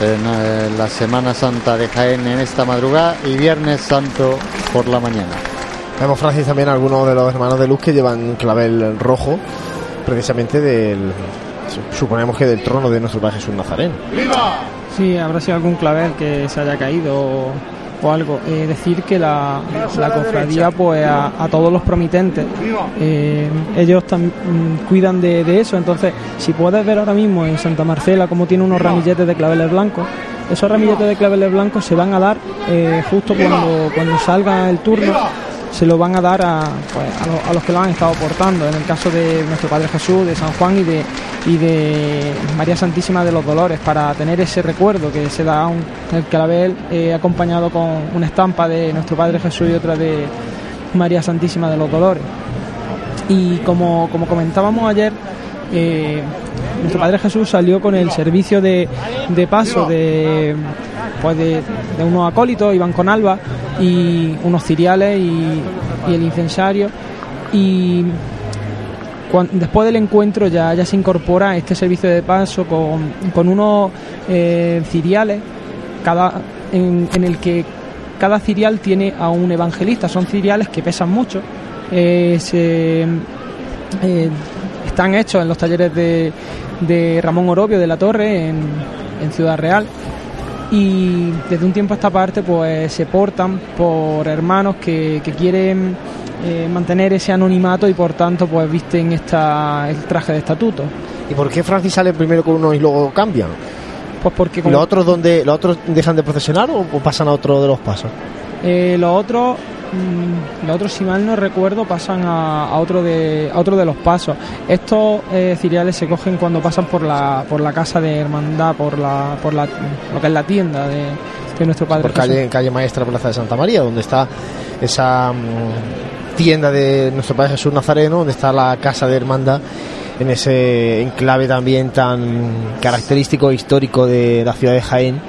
en eh, la Semana Santa de Jaén en esta madrugada y Viernes Santo por la mañana. Vemos, Francis, también algunos de los hermanos de luz que llevan clavel rojo, precisamente del, suponemos que del trono de nuestro Padre Jesús Nazareno. Sí, habrá sido algún clavel que se haya caído o, algo. Eh, decir que la, la cofradía, pues a, todos los promitentes, eh, ellos tam- mm, cuidan de, de eso. Entonces, si puedes ver ahora mismo en Santa Marcela cómo tiene unos ramilletes de claveles blancos, esos ramilletes de claveles blancos se van a dar eh, justo cuando, cuando salga el turno. Se lo van a dar a, pues, a, lo- a los que lo han estado portando. En el caso de nuestro Padre Jesús, de San Juan y de, y de María Santísima de los Dolores, para tener ese recuerdo que se da un, el clavel eh, acompañado con una estampa de nuestro Padre Jesús y otra de María Santísima de los Dolores. Y como, como comentábamos ayer, eh, nuestro Padre Jesús salió con el servicio de, de paso de, pues de, unos acólitos, iban con alba y unos ciriales y, el incensario. Y cuan- después del encuentro ya, ya se incorpora este servicio de paso con, con unos eh, ciriales cada, en, en el que cada cirial tiene a un evangelista. Son ciriales que pesan mucho. Eh, se, eh, están hechos en los talleres de, de Ramón Orobio de la Torre en, en Ciudad Real y desde un tiempo a esta parte pues se portan por hermanos que, que quieren eh, mantener ese anonimato y por tanto pues visten esta, el traje de estatuto. ¿Y por qué Francis sale primero con uno y luego cambian? Pues porque ¿Y como- ¿Los otros, donde, ¿Los otros dejan de procesionar o, o pasan a otro de los pasos? Eh, los otros, mm, los otros, si mal no recuerdo, pasan a, a otro de a otro de los pasos. Estos eh, ciriales se cogen cuando pasan por la por la casa de hermandad, por la por la lo que es la tienda de, de nuestro padre. por Jesús. calle, calle Maestra, Plaza de Santa María, donde está esa mm, tienda de nuestro Padre Jesús Nazareno, donde está la casa de hermandad, en ese enclave también tan característico e histórico de la ciudad de Jaén.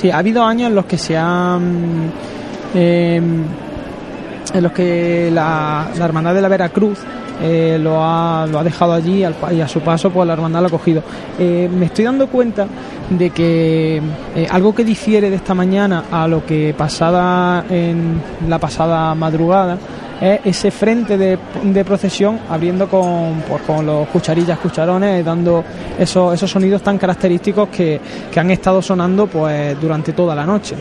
Sí, ha habido años en los que se han. eh, en los que la, la Hermandad de la Veracruz eh, lo, ha, lo ha dejado allí al y a su paso pues la Hermandad lo ha cogido. Eh, me estoy dando cuenta de que eh, algo que difiere de esta mañana a lo que pasaba en la pasada madrugada es ese frente de, de procesión abriendo con, pues, con los cucharillas, cucharones, dando esos, esos sonidos tan característicos que, que han estado sonando pues durante toda la noche.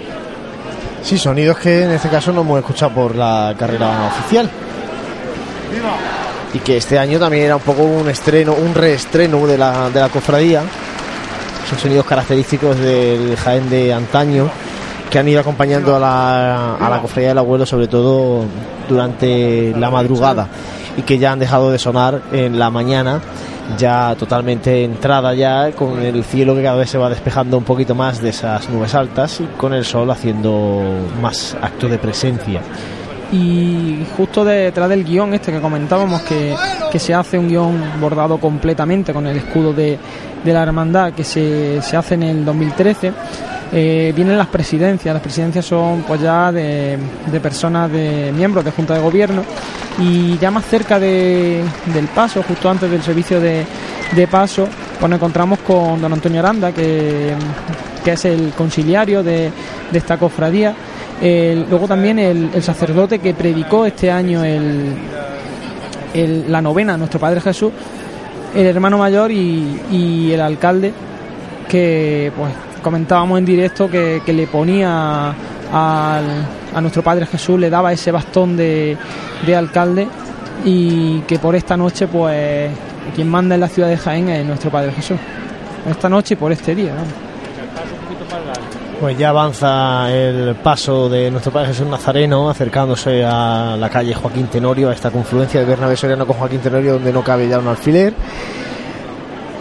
Sí, sonidos que en este caso no hemos escuchado por la carrera oficial. Y que este año también era un poco un estreno, un reestreno de la, de la cofradía. Son sonidos característicos del Jaén de antaño que han ido acompañando a la, a la cofradía del abuelo, sobre todo durante la madrugada, y que ya han dejado de sonar en la mañana, ya totalmente entrada ya, con el cielo que cada vez se va despejando un poquito más de esas nubes altas y con el sol haciendo más acto de presencia. y justo detrás del guion este que comentábamos que, que se hace un guion bordado completamente con el escudo de, de la hermandad que se, se hace en el 2013 eh, vienen las presidencias. Las presidencias son pues ya de, personas, de miembros de Junta de Gobierno y ya más cerca de- del paso, justo antes del servicio de, de paso, pues nos encontramos con don Antonio Aranda, que, que es el conciliario de, de esta cofradía. Luego también el, sacerdote que predicó este año el, la novena nuestro Padre Jesús, el hermano mayor y, y el alcalde que pues comentábamos en directo que, que le ponía al- a nuestro Padre Jesús, le daba ese bastón de, de alcalde y que por esta noche pues quien manda en la ciudad de Jaén es nuestro Padre Jesús. Esta noche y por este día. Pues ya avanza el paso de nuestro Padre Jesús Nazareno, acercándose a la calle Joaquín Tenorio, a esta confluencia de Bernabé Soriano con Joaquín Tenorio, donde no cabe ya un alfiler.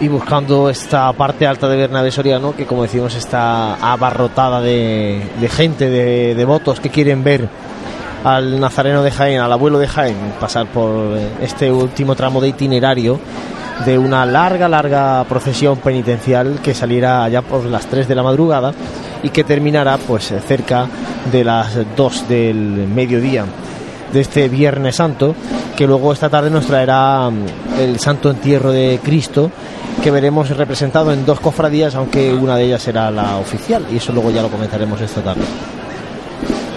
Y buscando esta parte alta de Bernabé Soriano, que como decimos está abarrotada de, de gente, de devotos que quieren ver al Nazareno de Jaén, al abuelo de Jaén, pasar por este último tramo de itinerario de una larga, larga procesión penitencial que saliera allá por las 3 de la madrugada y que terminará pues cerca de las 2 del mediodía de este Viernes Santo, que luego esta tarde nos traerá mm, el Santo Entierro de Cristo, que veremos representado en dos cofradías, aunque una de ellas será la oficial, y eso luego ya lo comentaremos esta tarde.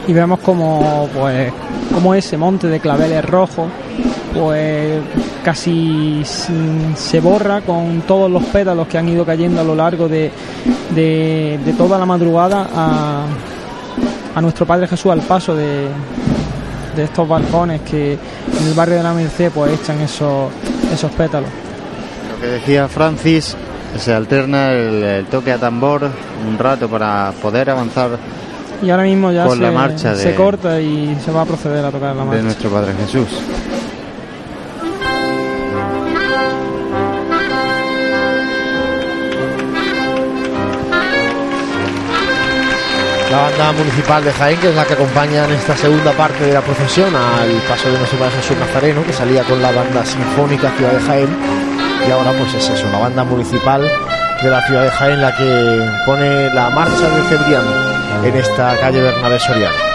y vemos como pues como ese monte de claveles rojos pues casi se borra con todos los pétalos que han ido cayendo a lo largo de, de, de toda la madrugada a, a nuestro Padre Jesús al paso de, de estos balcones que en el barrio de la Merced pues echan esos, esos pétalos. Lo que decía Francis, se alterna el, el toque a tambor un rato para poder avanzar Y ahora mismo ya Con se, la marcha de- se corta y se va a proceder a tocar la de marcha. nuestro Padre Jesús. La banda municipal de Jaén, que es la que acompaña en esta segunda parte de la procesión al paso de nuestro Padre Jesús Nazareno, que salía con la banda sinfónica Ciudad de Jaén. Y ahora pues es eso, la banda municipal de la ciudad de Jaén la que pone la marcha del Cebrián en esta calle Bernabé Soriano.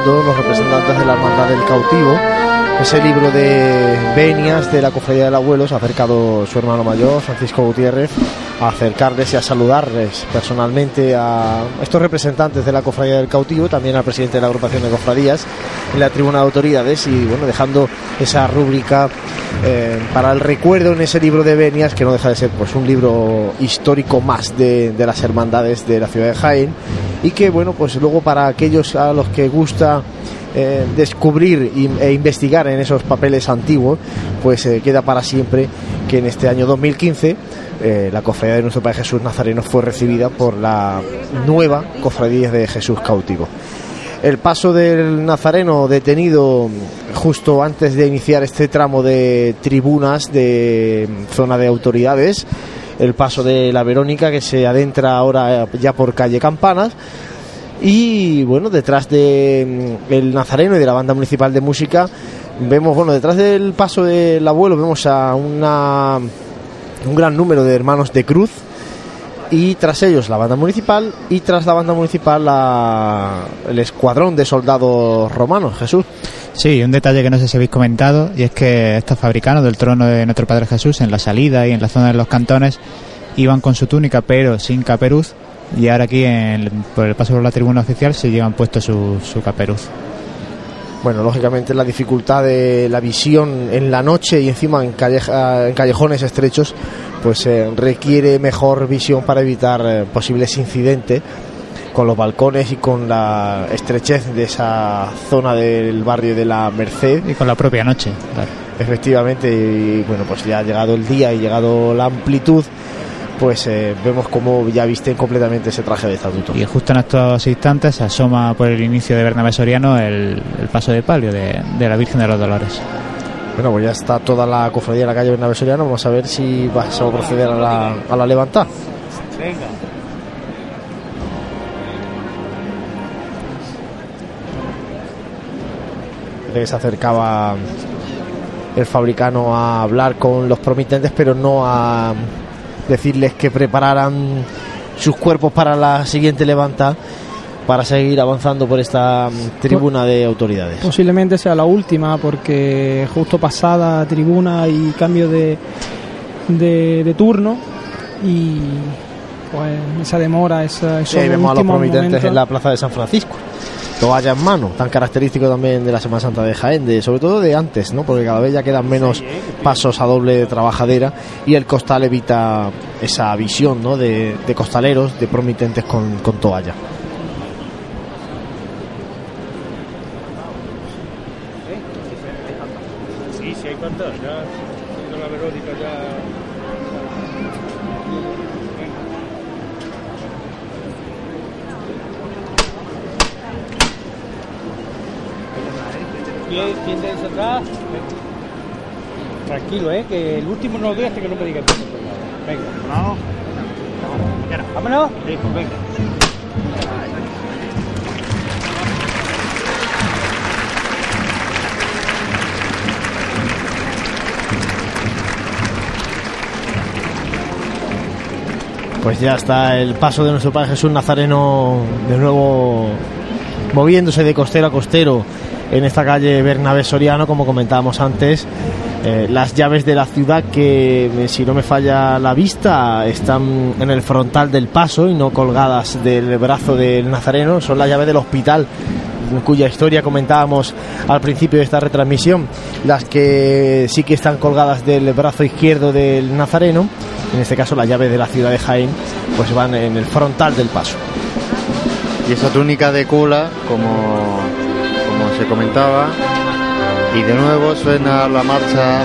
Está filmando los representantes de la Hermandad del Cautivo. Ese libro de venias de la Cofradía del Abuelo se ha acercado su hermano mayor, Francisco Gutiérrez, a acercarles y a saludarles personalmente a estos representantes de la Cofradía del Cautivo, también al presidente de la agrupación de cofradías en la tribuna de autoridades y bueno, dejando esa rúbrica eh, para el recuerdo en ese libro de venias que no deja de ser pues un libro histórico más de, de las hermandades de la ciudad de Jaén y que bueno pues luego para aquellos a los que gusta eh, descubrir e investigar en esos papeles antiguos pues eh, queda para siempre que en este año 2015 eh, la cofradía de nuestro Padre Jesús Nazareno fue recibida por la nueva cofradía de Jesús cautivo. El paso del nazareno detenido justo antes de iniciar este tramo de tribunas de zona de autoridades el paso de la Verónica que se adentra ahora ya por calle Campanas. Y bueno detrás de mm, el nazareno y de la banda municipal de música vemos bueno detrás del paso del abuelo vemos a una un gran número de hermanos de cruz. Y tras ellos la banda municipal y tras la banda municipal la- el escuadrón de soldados romanos Jesús Sí, un detalle que no sé si habéis comentado, y es que estos fabricanos del trono de nuestro Padre Jesús, en la salida y en la zona de los cantones, iban con su túnica pero sin caperuz, y ahora aquí, en- por el paso por la tribuna oficial, se llevan puesto su, caperuz. Bueno, lógicamente la dificultad de la visión en la noche y encima en, en callejones estrechos, pues eh, requiere mejor visión para evitar eh, posibles incidentes con los balcones y con la estrechez de esa zona del barrio de la Merced. Y con la propia noche, claro. Efectivamente, y bueno, pues ya ha llegado el día y llegado la amplitud, pues eh, vemos cómo ya visten completamente ese traje de estatuto. Y justo en estos instantes se asoma por el inicio de Bernabé Soriano el, el paso de palio de, de la Virgen de los Dolores. Bueno, pues ya está toda la cofradía en la calle Bernabé Soriano. Vamos a ver si va se va a proceder a la, a la levantada. Que se acercaba el fabricano a hablar con los promitentes, pero no a decirles que prepararan sus cuerpos para la siguiente levanta para seguir avanzando por esta mm, tribuna de autoridades. Posiblemente sea la última porque justo pasada tribuna y cambio de, de, de turno y pues esa demora, esa, Sí, ahí esos vemos a los promitentes momentos. en la plaza de San Francisco. Toalla en mano, tan característico también de la Semana Santa de Jaén, de, sobre todo de antes, ¿no? porque cada vez ya quedan menos pasos a doble trabajadera y el costal evita esa visión ¿no? de, costaleros, de promitentes con toalla. si hay cuántas, ya siendo la Verónica ya. ¿Quién, quién de atrás? Tranquilo, eh, que el último no lo doy hasta que no me diga quién. Venga. Vamos. Vámonos. Sí, pues venga. Pues ya está el paso de nuestro Padre Jesús Nazareno de nuevo moviéndose de costero a costero en esta calle Bernabé Soriano, como comentábamos antes. Eh, las llaves de la ciudad que, si no me falla la vista, están en el frontal del paso y no colgadas del brazo del Nazareno. Son las llaves del hospital cuya historia comentábamos al principio de esta retransmisión, las que sí que están colgadas del brazo izquierdo del Nazareno, en este caso las llaves de la ciudad de Jaén, pues van en el frontal del paso. Y esa túnica de cula, como, como se comentaba, y de nuevo suena la marcha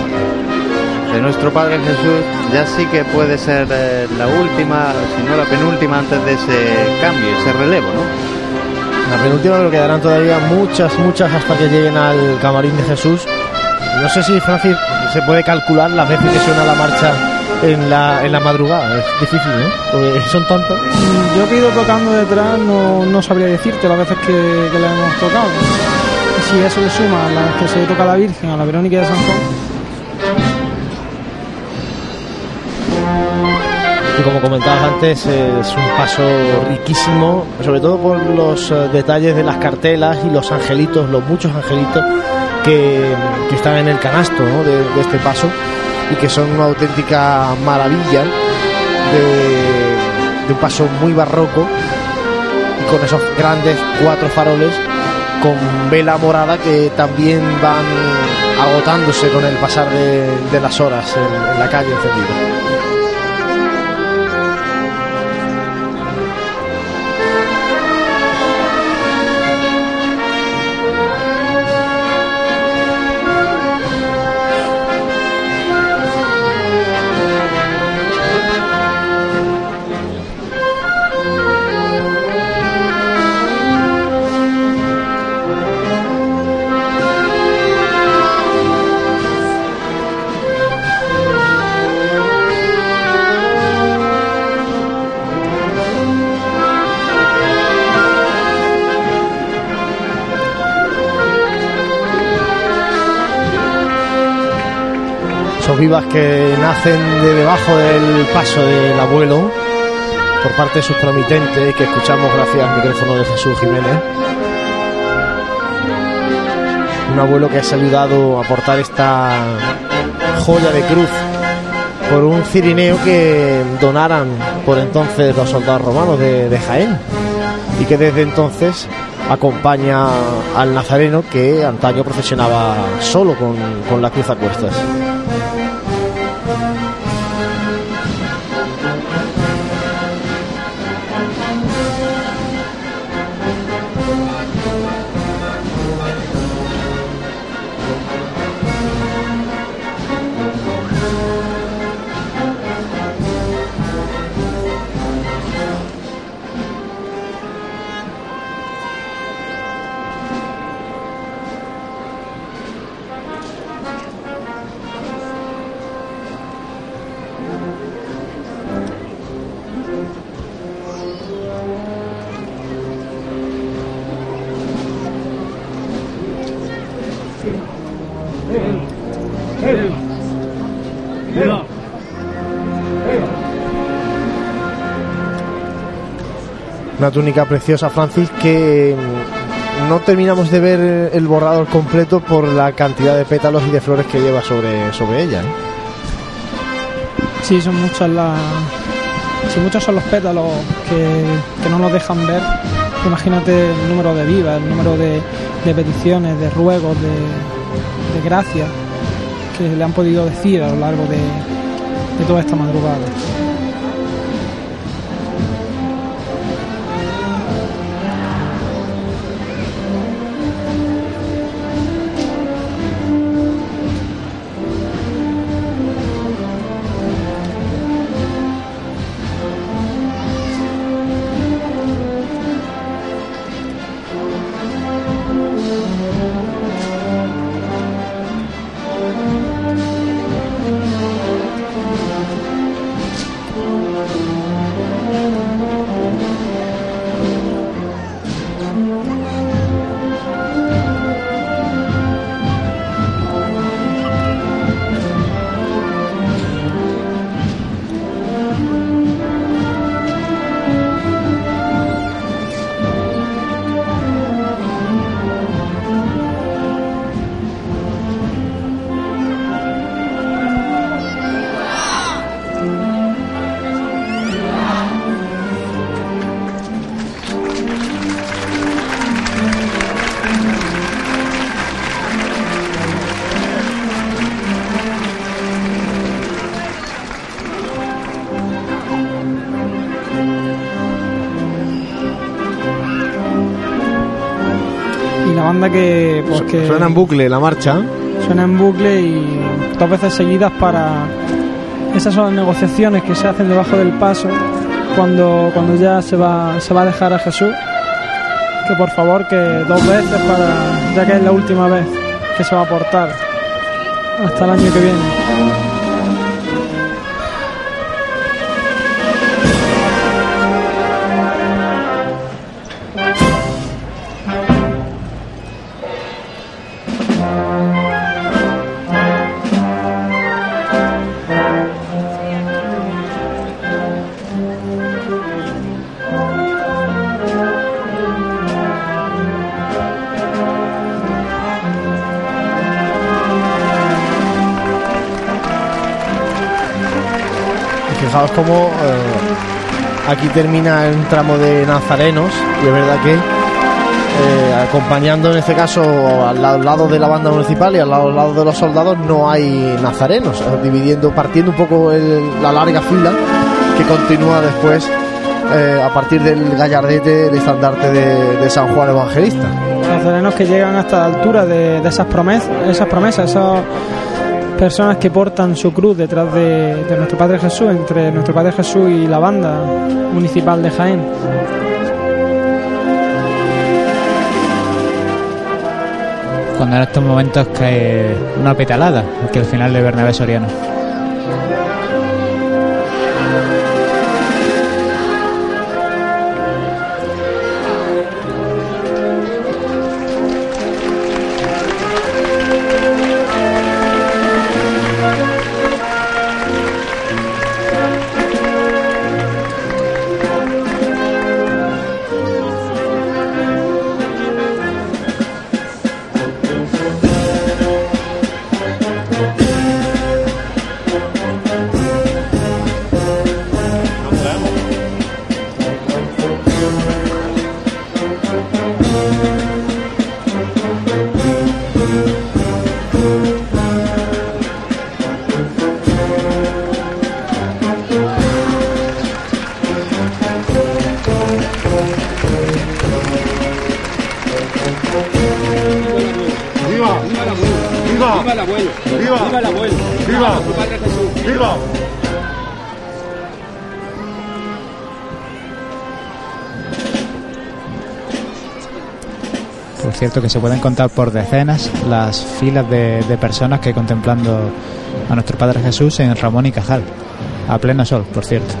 de nuestro Padre Jesús, ya sí que puede ser eh, la última, si no la penúltima antes de ese cambio, ese relevo, ¿no? La penúltima, pero quedarán todavía muchas, muchas hasta que lleguen al camarín de Jesús. No sé si, Francis, se puede calcular las veces que suena la marcha en la, en la madrugada. Es difícil, ¿no? Porque son tantas. Yo que he ido tocando detrás, no, no sabría decirte las veces que, que le hemos tocado. Si eso le suma a las que se toca a la Virgen, a la Verónica de San Juan, Y como comentabas antes, es un paso riquísimo, sobre todo por los eh, detalles de las cartelas y los angelitos, los muchos angelitos que, que están en el canasto de este paso y que son una auténtica maravilla de, de un paso muy barroco y con esos grandes cuatro faroles con vela morada que también van agotándose con el pasar de, las horas en, en la calle encendida. Vivas que nacen de debajo del paso del abuelo por parte de sus promitentes que escuchamos gracias al micrófono de Jesús Jiménez. Un abuelo que ha ayudado a portar esta joya de cruz por un cirineo que donaran por entonces los soldados romanos de, de Jaén y que desde entonces acompaña al nazareno que antaño procesionaba solo con, con la cruz a cuestas. Una túnica preciosa, Francis, que mm, no terminamos de ver el borrador completo por la cantidad de pétalos y de flores que lleva sobre, sobre ella. ¿eh? sí, son muchas las. Sí, muchos son los pétalos que, que no nos dejan ver. Imagínate el número de vivas, el número de, de peticiones, de ruegos, de, de gracias que le han podido decir a lo largo de, de toda esta madrugada. Banda que, pues, que Suena en bucle la marcha. suena en bucle y dos veces seguidas para esas son las negociaciones que se hacen debajo del paso cuando, cuando ya se va, se va a dejar a Jesús. Que por favor que dos veces para ya que es la última vez que se va a aportar hasta el año que viene aquí termina un tramo de nazarenos y es verdad que eh, acompañando en este caso al lado, de la banda municipal y al lado, de los soldados no hay nazarenos, eh, dividiendo, partiendo un poco el- la larga fila que continúa después eh, a partir del gallardete, el estandarte de, San Juan Evangelista. nazarenos que llegan hasta la altura de, esas promesas, esas promesas, esas personas que portan su cruz detrás de, nuestro Padre Jesús, entre nuestro Padre Jesús y la banda municipal de Jaén. Cuando en estos momentos cae una petalada, aquí al final de Bernabé Soriano. Que se pueden contar por decenas las filas de, de personas que contemplando a nuestro Padre Jesús en Ramón y Cajal. A pleno sol, por cierto.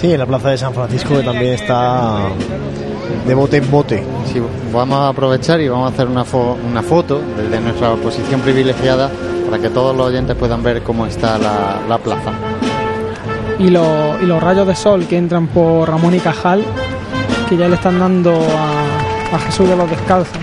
Sí, en la plaza de San Francisco que también está de bote en bote. Sí, vamos a aprovechar y vamos a hacer una, fo- una foto desde nuestra posición privilegiada para que todos los oyentes puedan ver cómo está la, la plaza. Y, lo- y los rayos de sol que entran por Ramón y Cajal, que ya le están dando a, a Jesús de los Descalzos.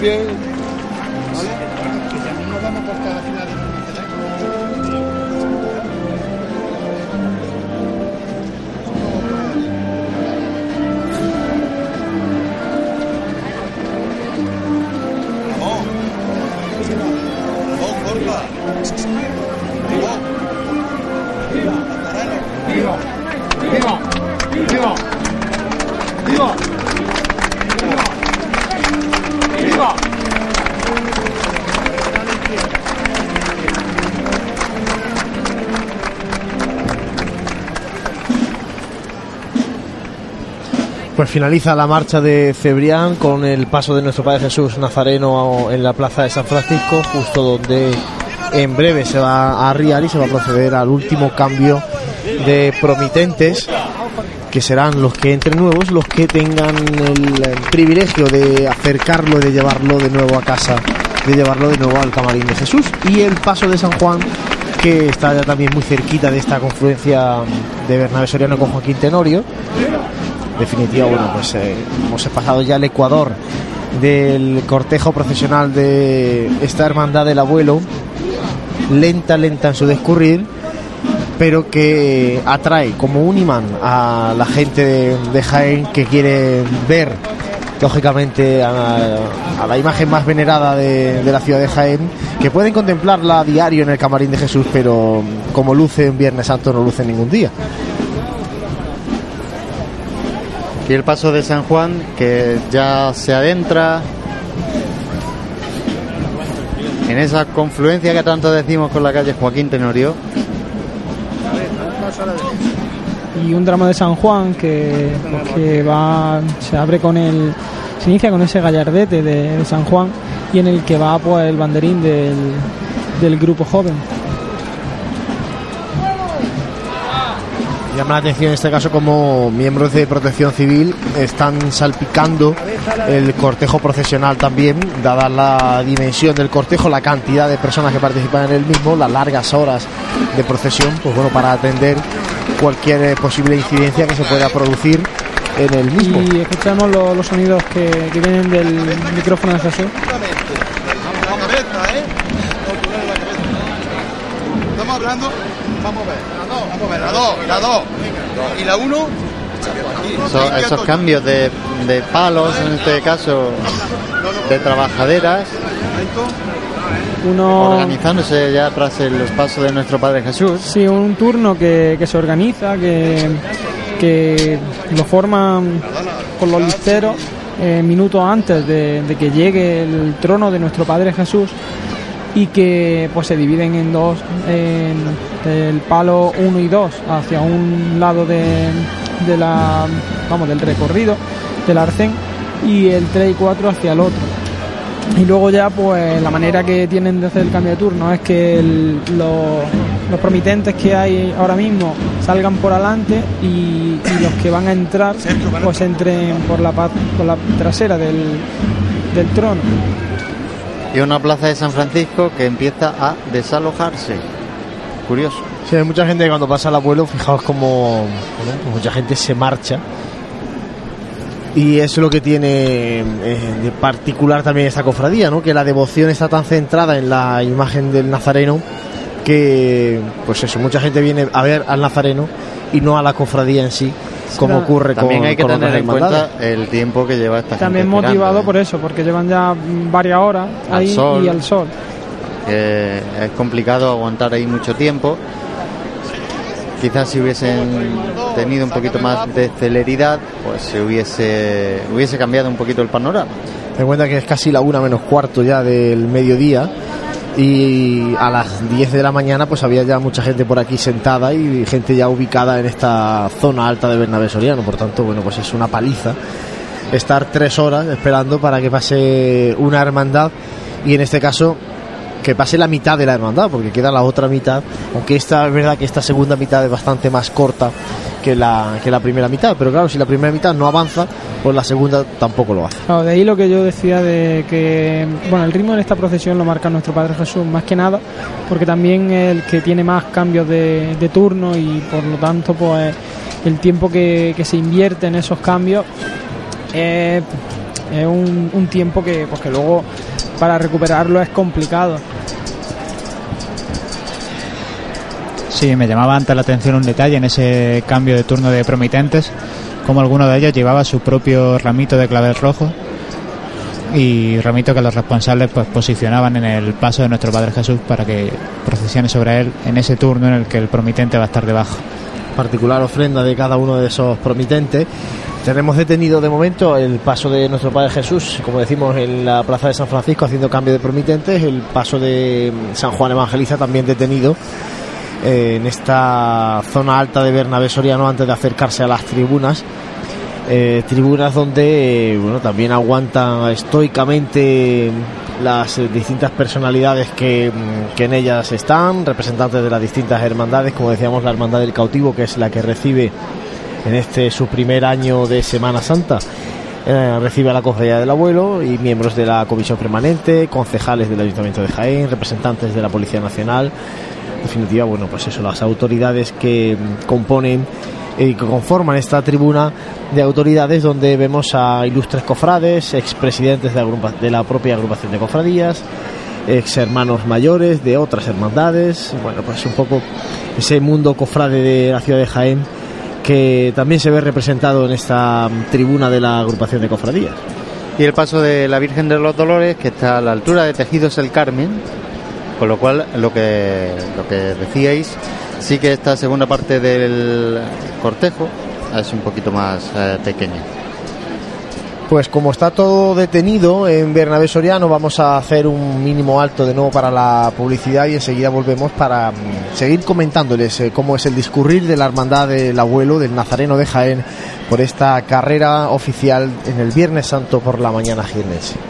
Saliendo finaliza la marcha de Cebrián con el paso de nuestro Padre Jesús Nazareno en la plaza de San Francisco, justo donde en breve se va a arriar y se va a proceder al último cambio de promitentes que serán los que entren nuevos los que tengan el privilegio de acercarlo de llevarlo de nuevo a casa de llevarlo de nuevo al camarín de Jesús. Y el paso de San Juan que está ya también muy cerquita de esta confluencia de Bernabé Soriano con Joaquín Tenorio definitiva bueno pues eh, hemos pasado ya el Ecuador del cortejo profesional de esta hermandad del abuelo. Lenta lenta en su discurrir pero que atrae como un imán a la gente de, Jaén que quiere ver lógicamente a, la imagen más venerada de, de la ciudad de Jaén que pueden contemplarla a diario en el camarín de Jesús pero como luce en Viernes Santo no luce ningún día Y el paso de San Juan que ya se adentra en esa confluencia que tanto decimos con la calle Joaquín Tenorio. y un drama de San Juan que, que va se abre con el se inicia con ese gallardete de, de San Juan y en el que va pues el banderín del, del grupo joven Llama la atención en este caso como miembros de protección civil están salpicando el cortejo procesional también, dada la dimensión del cortejo, la cantidad de personas que participan en el mismo, las largas horas de procesión, pues bueno, para atender cualquier eh, posible incidencia que se pueda producir en el mismo. y escuchamos lo- los sonidos que, que vienen del micrófono de ¿eh? Estamos hablando. Vamos a ver. Vamos a ver. La dos, la dos. Y la uno. Esos, esos cambios de, de palos, en este caso de trabajaderas, uno organizándose ya tras el paso de nuestro Padre Jesús. Sí, un turno que, que se organiza, que, que lo forman con los listeros eh, minutos antes de, de que llegue el trono de nuestro Padre Jesús y que pues se dividen en dos, en el palo 1 y 2 hacia un lado de, de la, vamos, del recorrido del arcén y el 3 y 4 hacia el otro. Y luego ya, pues la manera que tienen de hacer el cambio de turno es que el- los, los promitentes que hay ahora mismo salgan por adelante y, y los que van a entrar, pues entren por la, por la trasera del, del trono. Y una plaza de San Francisco que empieza a desalojarse. Curioso. Sí, hay mucha gente que cuando pasa el abuelo, fijaos como pues mucha gente se marcha. Y es lo que tiene eh, de particular también esta cofradía, ¿no? Que la devoción está tan centrada en la imagen del Nazareno que, pues eso, mucha gente viene a ver al Nazareno y no a la cofradía en sí, como ocurre También con, hay que con tener en cuenta el tiempo que lleva esta También gente motivado ¿eh? por eso, porque llevan ya varias horas Al ahí sol. y al sol. que es complicado aguantar ahí mucho tiempo. Quizás si hubiesen tenido un poquito más de celeridad, pues se hubiese, hubiese cambiado un poquito el panorama. Ten en cuenta que es casi la una menos cuarto ya del mediodía y a las 10 de la mañana pues había ya mucha gente por aquí sentada y gente ya ubicada en esta zona alta de Bernabé Soriano. Por tanto, bueno, pues es una paliza estar tres horas esperando para que pase una hermandad y en este caso que pase la mitad de la hermandad porque queda la otra mitad aunque esta es verdad que esta segunda mitad es bastante más corta que la, que la primera mitad pero claro si la primera mitad no avanza pues la segunda tampoco lo hace. De ahí lo que yo decía de que, bueno, el ritmo en esta procesión lo marca nuestro Padre Jesús, más que nada, porque también el que tiene más cambios de, turno y por lo tanto, pues el tiempo que, se invierte en esos cambios es, es un, un tiempo que, pues, que luego para recuperarlo es complicado. Sí, me llamaba antes la atención un detalle en ese cambio de turno de promitentes, como alguno de ellos llevaba su propio ramito de clavel rojo y ramito que los responsables pues posicionaban en el paso de nuestro Padre Jesús para que procesione sobre él en ese turno en el que el promitente va a estar debajo. Particular ofrenda de cada uno de esos promitentes. Tenemos detenido de momento el paso de nuestro Padre Jesús, como decimos, en la Plaza de San Francisco haciendo cambio de promitentes, el paso de San Juan Evangeliza también detenido eh, en esta zona alta de Bernabé Soriano antes de acercarse a las tribunas. Eh, tribunas donde eh, bueno también aguantan estoicamente las eh, distintas personalidades que, mm, que en ellas están, representantes de las distintas hermandades, como decíamos, la Hermandad del Cautivo, que es la que recibe en este su primer año de Semana Santa. eh, recibe a la Cofradía del Abuelo y miembros de la Comisión Permanente, concejales del Ayuntamiento de Jaén, representantes de la Policía Nacional, en definitiva, bueno, pues eso, las autoridades que mm, componen y que conforman esta tribuna de autoridades donde vemos a ilustres cofrades, expresidentes de, de la propia agrupación de cofradías, ex hermanos mayores de otras hermandades, bueno, pues un poco ese mundo cofrade de la ciudad de Jaén que también se ve representado en esta tribuna de la agrupación de cofradías. Y el paso de la Virgen de los Dolores, que está a la altura de Tejidos el Carmen, con lo cual lo que, lo que decíais, sí que esta segunda parte del cortejo es un poquito más eh, pequeña. Pues como está todo detenido en Bernabé Soriano, vamos a hacer un mínimo alto de nuevo para la publicidad y enseguida volvemos para mm, seguir comentándoles eh, cómo es el discurrir de la hermandad del abuelo, del Nazareno de Jaén, por esta carrera oficial en el Viernes Santo por la mañana jiennense.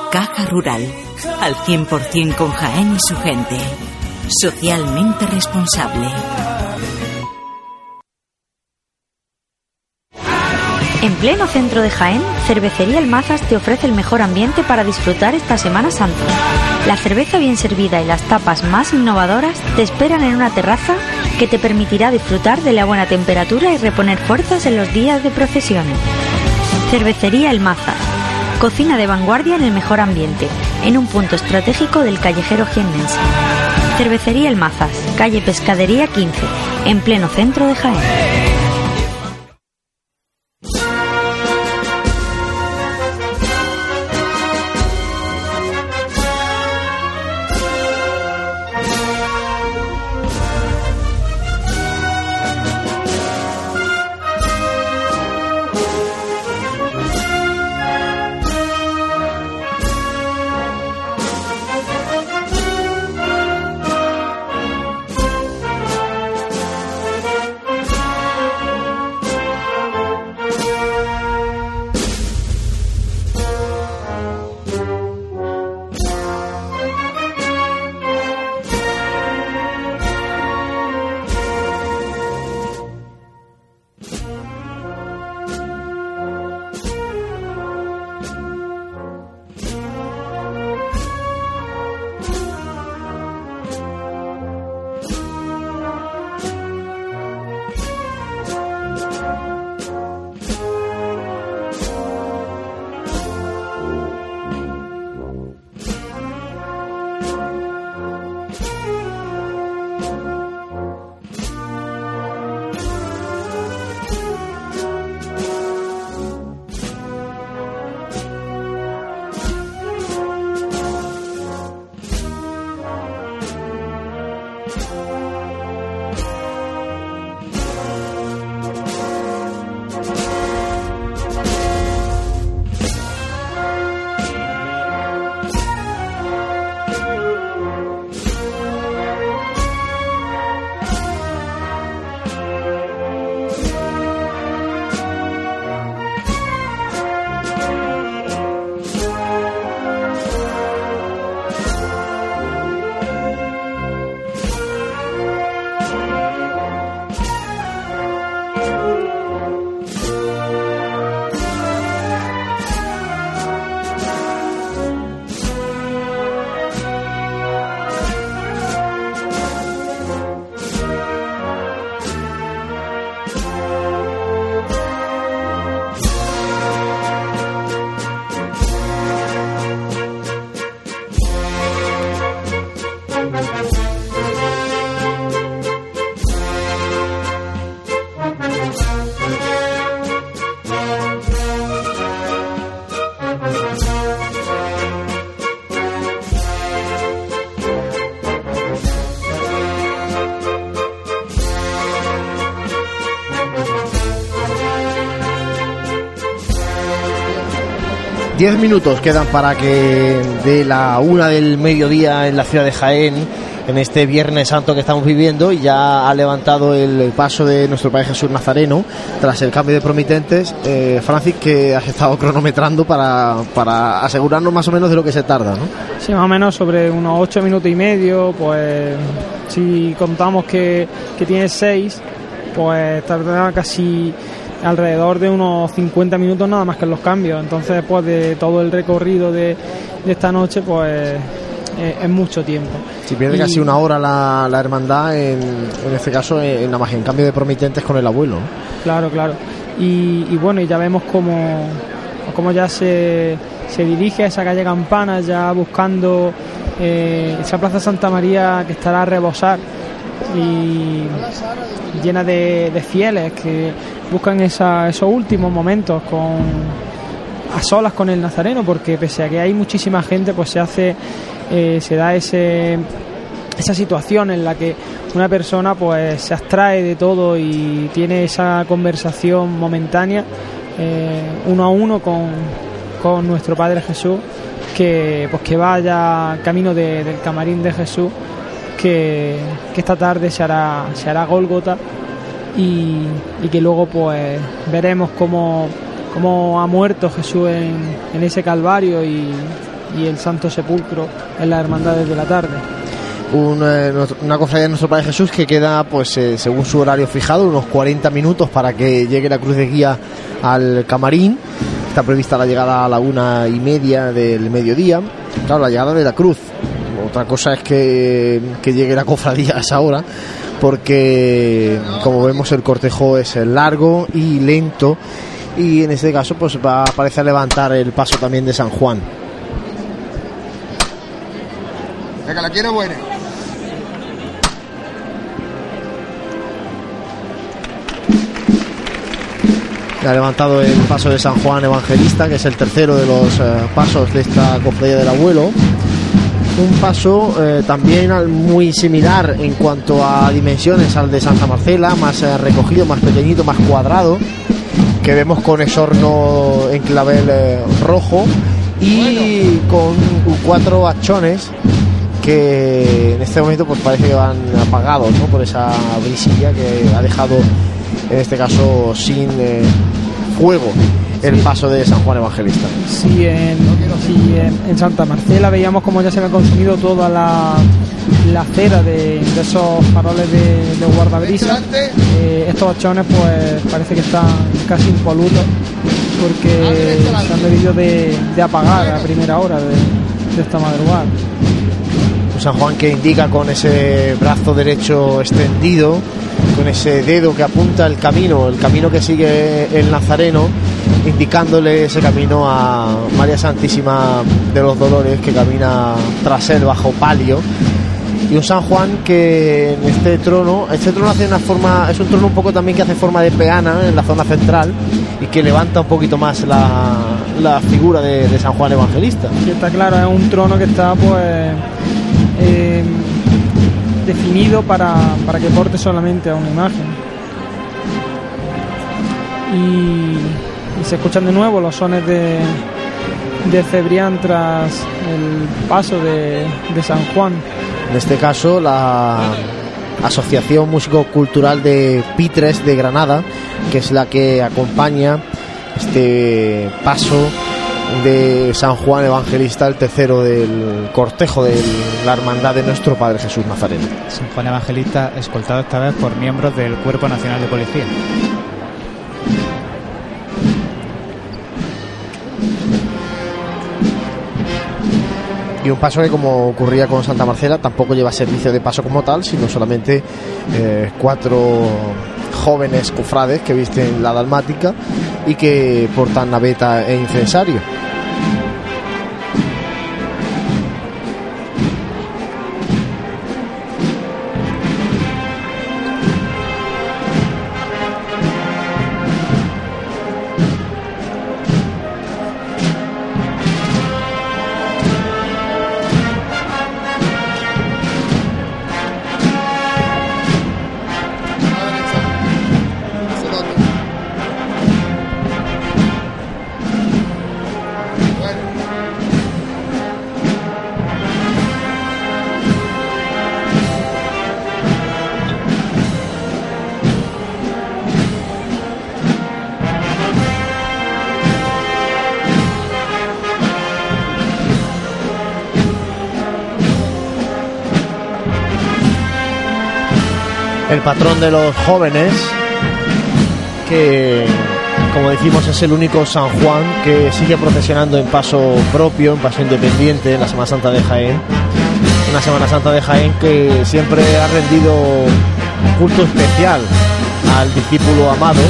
Caja Rural, al 100% con Jaén y su gente. Socialmente responsable. En pleno centro de Jaén, Cervecería El Mazas te ofrece el mejor ambiente para disfrutar esta Semana Santa. La cerveza bien servida y las tapas más innovadoras te esperan en una terraza que te permitirá disfrutar de la buena temperatura y reponer fuerzas en los días de procesiones. Cervecería El Mazas. Cocina de vanguardia en el mejor ambiente, en un punto estratégico del callejero jiennense. Cervecería El Mazas, calle Pescadería 15, en pleno centro de Jaén. Diez minutos quedan para que de la una del mediodía en la ciudad de Jaén, en este Viernes Santo que estamos viviendo, y ya ha levantado el paso de nuestro Padre Jesús Nazareno tras el cambio de promitentes. Eh, Francis, que has estado cronometrando para, para asegurarnos más o menos de lo que se tarda, ¿no? Sí, más o menos sobre unos ocho minutos y medio, pues si contamos que, que tiene seis, pues tardará casi alrededor de unos 50 minutos nada más que en los cambios. Entonces, después de todo el recorrido de, de esta noche, pues eh, es mucho tiempo. Si pierde Y- casi una hora la, la hermandad, en, en este caso, en, nada más en cambio de promitentes con el abuelo. Claro, claro. Y, y bueno, y ya vemos cómo, cómo ya se, se dirige a esa calle Campana, ya buscando eh, esa Plaza Santa María que estará a rebosar y llena de, de fieles que buscan esa- esos últimos momentos con a solas con el Nazareno, porque pese a que hay muchísima gente, pues se hace, eh, se da ese esa situación en la que una persona pues se abstrae de todo y tiene esa conversación momentánea eh, uno a uno con, nuestro Padre Jesús que pues que vaya camino de- del camarín de Jesús que, que esta tarde se hará se hará Gólgota y, que luego pues veremos cómo, cómo ha muerto Jesús en, en ese Calvario y, y el Santo Sepulcro en las hermandades de la tarde. Eh, una cofradía de nuestro Padre Jesús que queda, pues eh, según su horario fijado, unos 40 minutos para que llegue la cruz de guía al camarín. Está prevista la llegada a la una y media del mediodía. Claro, la llegada de la cruz. Otra cosa es que, que llegue la cofradía a esa hora, porque como vemos el cortejo es largo y lento. Y en este caso, pues va a parecer levantar el paso también de San Juan. Venga, la quiero buena. Ha levantado el paso de San Juan Evangelista, que es el tercero de los eh, pasos de esta cofradía del abuelo. Un paso eh, también muy similar en cuanto a dimensiones al de Santa Marcela, más eh, recogido, más pequeñito, más cuadrado, que vemos con esorno en clavel eh, rojo y con cuatro hachones que en este momento pues parece que van apagados ¿no? por esa brisilla que ha dejado en este caso sin fuego el paso de San Juan Evangelista. Sí, en, sí, en, Santa Marcela veíamos como ya se había consumido toda la, la cera de, de esos faroles de, de guardabrisas. Eh, estos hachones pues parece que están casi impolutos porque se han debido de, de apagar a primera hora de, de esta madrugada. San Juan que indica con ese brazo derecho extendido, con ese dedo que apunta el camino, el camino que sigue el Nazareno, indicándole ese camino a María Santísima de los Dolores que camina tras él bajo palio. Y un San Juan que en este trono, este trono hace una forma, es un trono un poco también que hace forma de peana en la zona central y que levanta un poquito más la, la figura de, San Juan Evangelista. Y está claro, es un trono que está pues eh, definido para, para que porte solamente a una imagen. Y, y se escuchan de nuevo los sones de, de Cebrián tras el paso de, de San Juan. En este caso, la Asociación Músico Cultural de Pitres de Granada, que es la que acompaña este paso de San Juan Evangelista, el tercero del cortejo de la Hermandad de nuestro Padre Jesús Nazareno. San Juan Evangelista escoltado esta vez por miembros del Cuerpo Nacional de Policía. Y un paso que, como ocurría con Santa Marcela, tampoco lleva servicio de paso como tal, sino solamente eh, cuatro jóvenes cofrades que visten la dalmática y que portan naveta e incensario. De los jóvenes, que como decimos es el único San Juan que sigue procesionando en paso propio, en paso independiente en la Semana Santa de Jaén. Una Semana Santa de Jaén que siempre ha rendido culto especial al discípulo amado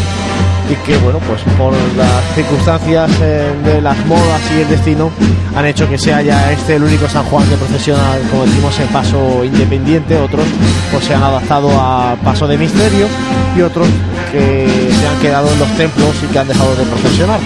y que bueno pues por las circunstancias eh, de las modas y el destino han hecho que sea ya este el único San Juan que procesiona como decimos en paso independiente. Otros pues se han adaptado a paso de misterio y otros que se han quedado en los templos y que han dejado de procesionar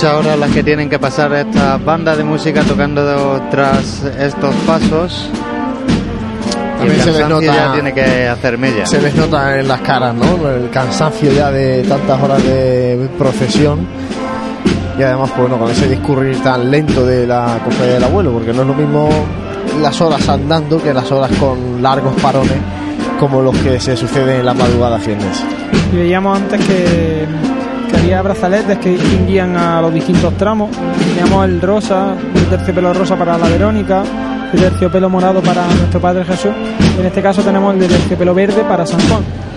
Muchas horas las que tienen que pasar estas bandas de música tocando tras estos pasos. También se les nota- ya tiene que hacer mella. se les nota en las caras, ¿no? El cansancio ya de tantas horas de procesión. Y además, pues, bueno, con ese discurrir tan lento de la cofradía del abuelo, porque no es lo mismo las horas andando que las horas con largos parones, como los que se suceden en la madrugada viernes. Y veíamos antes que, que había brazaletes que distinguían a los distintos tramos. Teníamos el rosa, el terciopelo rosa para la Verónica, el terciopelo morado para nuestro Padre Jesús. En este caso tenemos el de terciopelo verde para San Juan.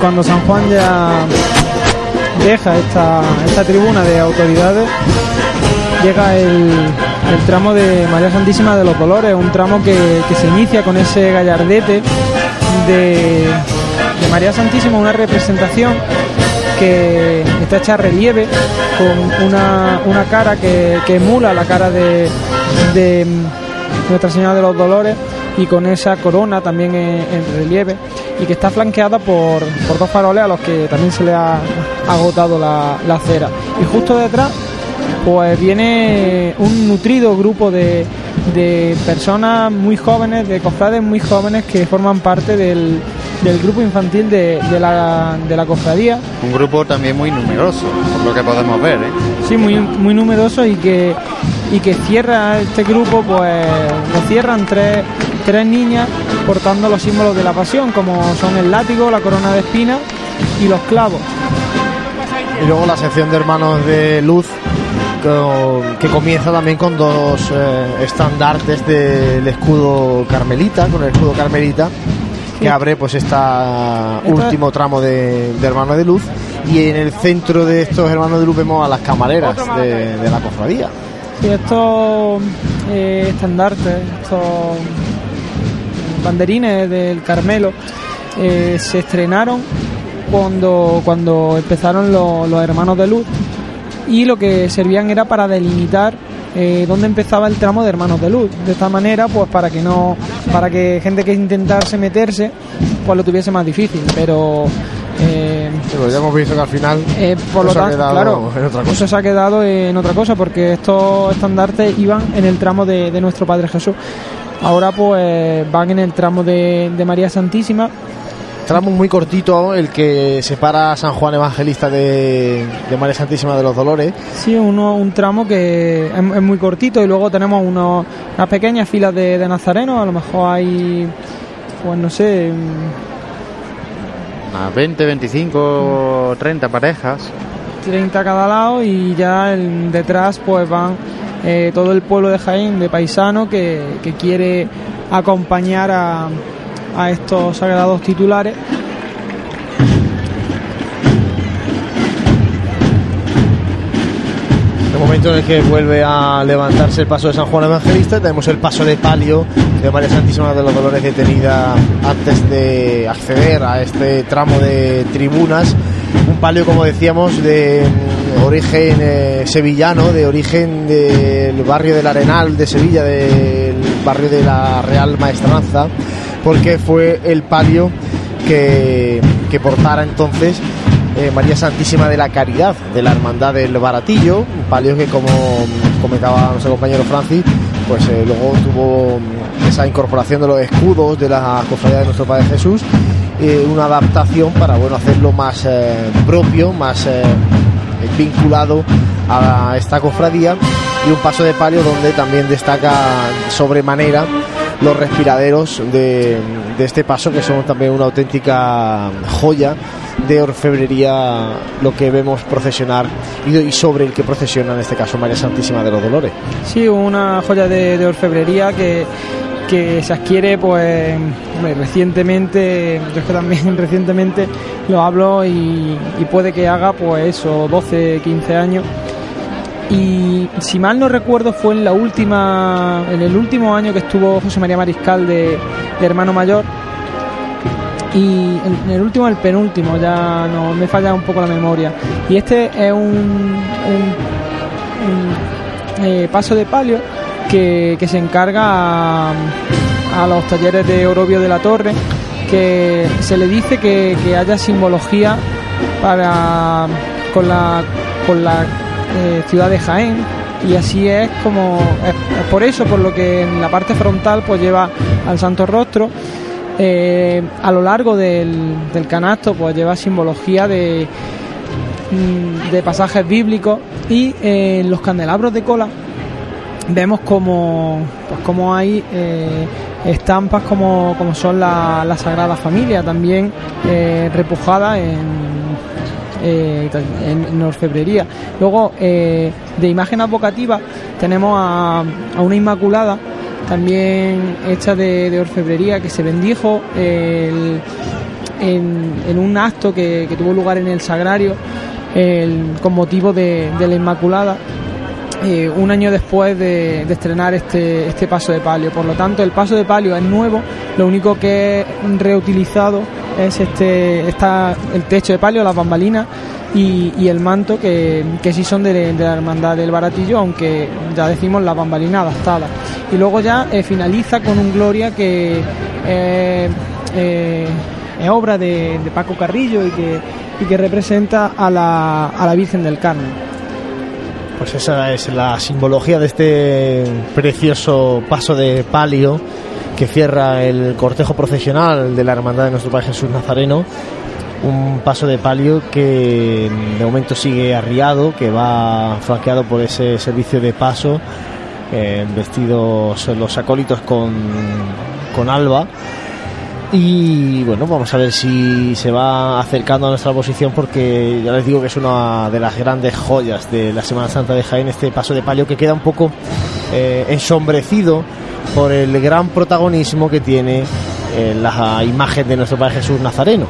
Cuando San Juan ya deja esta, esta tribuna de autoridades, llega el, el tramo de María Santísima de los Dolores, un tramo que, que se inicia con ese gallardete de, María Santísima, una representación que está hecha a relieve con una, una cara que, emula la cara de Nuestra Señora de los Dolores y con esa corona también en, en relieve y que está flanqueada por, por dos faroles a los que también se le ha agotado la, la cera. Y justo detrás pues viene un nutrido grupo de, de personas muy jóvenes, de cofrades muy jóvenes que forman parte del, del grupo infantil de, de la, de la cofradía. Un grupo también muy numeroso, por lo que podemos ver. ¿eh? Sí, muy, muy numeroso y que, y que cierra este grupo, pues lo cierran tres, tres niñas portando los símbolos de la pasión, como son el látigo, la corona de espinas y los clavos. Y luego la sección de hermanos de luz que comienza también con dos eh, estandartes del escudo carmelita, con el escudo carmelita que abre pues esta Esta- último tramo de, de hermanos de luz y en el centro de estos hermanos de luz vemos a las camareras de, de la cofradía. Sí, estos eh, estandartes, estos banderines del Carmelo eh, se estrenaron cuando, cuando empezaron lo- los hermanos de luz y lo que servían era para delimitar eh, dónde empezaba el tramo de hermanos de luz. De esta manera, pues para que no, para que gente que intentase meterse, pues lo tuviese más difícil. Pero eh, Pero ya hemos visto que al final eh, por lo tanto, claro, en otra cosa. eso se ha quedado en otra cosa porque estos estandartes iban en el tramo de, de nuestro Padre Jesús. Ahora pues van en el tramo de, de María Santísima. Tramo muy cortito el que separa a San Juan Evangelista de, de María Santísima de los Dolores. Sí, uno, un tramo que es, es muy cortito y luego tenemos unos, unas pequeñas filas de, de nazarenos. A lo mejor hay, pues no sé, Unas 20, 25, 30 parejas. 30 a cada lado y ya el- detrás pues van eh, todo el pueblo de Jaén de paisano que, que quiere acompañar a, a estos sagrados titulares El momento en el que vuelve a levantarse el paso de San Juan Evangelista, tenemos el paso de palio de María Santísima de los Dolores detenida antes de acceder a este tramo de tribunas. Un palio, como decíamos, de origen eh, sevillano, de origen del barrio del Arenal de Sevilla, del barrio de la Real Maestranza, porque fue el palio que portara entonces eh, María Santísima de la Caridad, de la Hermandad del Baratillo, un palio que como comentaba nuestro compañero Francis, pues eh, luego tuvo mm, esa incorporación de los escudos de la cofradía de nuestro Padre Jesús, eh, una adaptación para bueno hacerlo más eh, propio, más vinculado a esta cofradía y un paso de palio donde también destaca sobremanera los respiraderos de, de este paso que son también una auténtica joya de orfebrería lo que vemos procesionar y, sobre el que procesiona en este caso María Santísima de los Dolores. Sí, una joya de, orfebrería que, que se adquiere pues recientemente, yo es que también recientemente lo hablo y, y puede que haga pues eso, 12, 15 años. Y si mal no recuerdo fue en la última, en el último año que estuvo José María Mariscal de, de hermano mayor. Y en el último, el penúltimo, ya no me falla un poco la memoria. Y este es un, eh, paso de palio que, se encarga a, los talleres de Orobio de la Torre, que se le dice que, que haya simbología para con la, con la eh, ciudad de Jaén y así es como es por eso por lo que en la parte frontal pues lleva al Santo Rostro eh, a lo largo del, canasto pues lleva simbología de mm, de pasajes bíblicos y eh, en los candelabros de cola vemos como pues como hay eh, estampas como, como son la, la Sagrada Familia también repujada en eh, en, orfebrería. Luego, de imagen advocativa, tenemos a, a una Inmaculada, también hecha de, orfebrería, que se bendijo en, un acto que, que tuvo lugar en el Sagrario con motivo de, de la Inmaculada. eh, un año después de, de estrenar este, este paso de palio. Por lo tanto, el paso de palio es nuevo, lo único que es reutilizado es este, está el techo de palio, las bambalinas y, y el manto que, que sí son de, de la hermandad del baratillo, aunque ya decimos la bambalina adaptada. Y luego ya eh, finaliza con un Gloria que eh, eh, es obra de, de Paco Carrillo y que, y que representa a la, a la Virgen del Carmen. Pues esa es la simbología de este precioso paso de palio que cierra el cortejo procesional de la Hermandad de Nuestro Padre Jesús Nazareno. Un paso de palio que de momento sigue arriado, que va flanqueado por ese servicio de paso, eh, vestidos los acólitos con, con alba. Y bueno, vamos a ver si se va acercando a nuestra posición porque ya les digo que es una de las grandes joyas de la Semana Santa de Jaén, este paso de palio que queda un poco eh, ensombrecido por el gran protagonismo que tiene eh, la imagen de nuestro Padre Jesús Nazareno.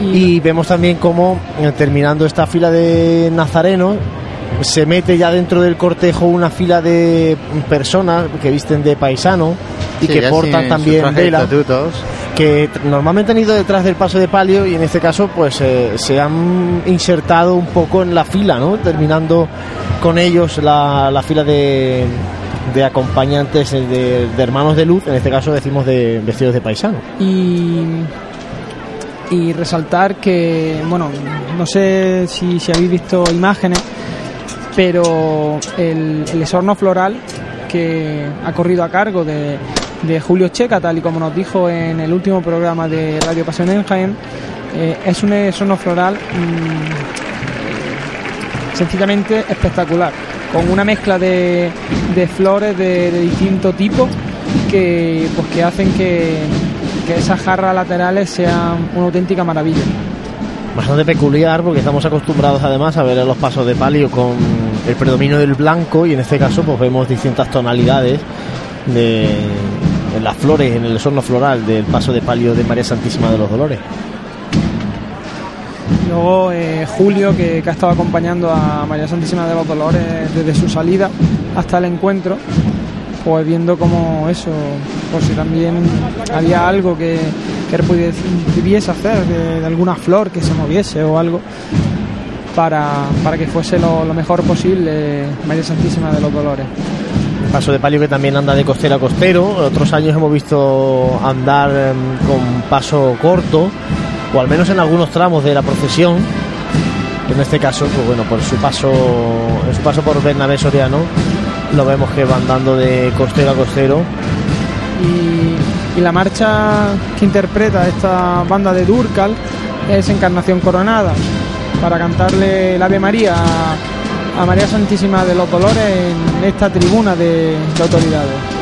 Y vemos también cómo eh, terminando esta fila de nazarenos se mete ya dentro del cortejo una fila de personas que visten de paisano y Sí, que portan también su traje de vela estatutos. que normalmente han ido detrás del paso de palio y en este caso pues eh, se han insertado un poco en la fila, ¿no? Terminando con ellos la, la fila de, de acompañantes eh, de, hermanos de luz, en este caso decimos de vestidos de paisano. y, y resaltar que, bueno, no sé si, habéis visto imágenes, pero el, el esorno floral que ha corrido a cargo de, de Julio Checa, tal y como nos dijo en el último programa de Radio Pasión en eh, es un esorno floral mm, sencillamente espectacular, con una mezcla de, de flores de, de distinto tipo que, pues, que hacen que, que esas jarras laterales sean una auténtica maravilla. Bastante peculiar porque estamos acostumbrados además a ver los pasos de palio con el predominio del blanco y en este caso pues vemos distintas tonalidades de en las flores, en el esorno floral del paso de palio de María Santísima de los Dolores. Luego eh, Julio, que, ha estado acompañando a María Santísima de los Dolores desde su salida hasta el encuentro, pues viendo como eso, por si también había algo que, que él pudiese, hacer, de, alguna flor que se moviese o algo, para, para que fuese lo, lo mejor posible María Santísima de los Dolores. Paso de palio que también anda de costero a costero. Otros años hemos visto andar em, con paso corto, o al menos en algunos tramos de la procesión. En este caso, pues bueno, por su paso, su paso por Bernabé Soriano, lo vemos que va andando de costero a costero. Y, la marcha que interpreta esta banda de Durcal es Encarnación Coronada, para cantarle el Ave María a, a María Santísima de los Dolores en esta tribuna de, de autoridades.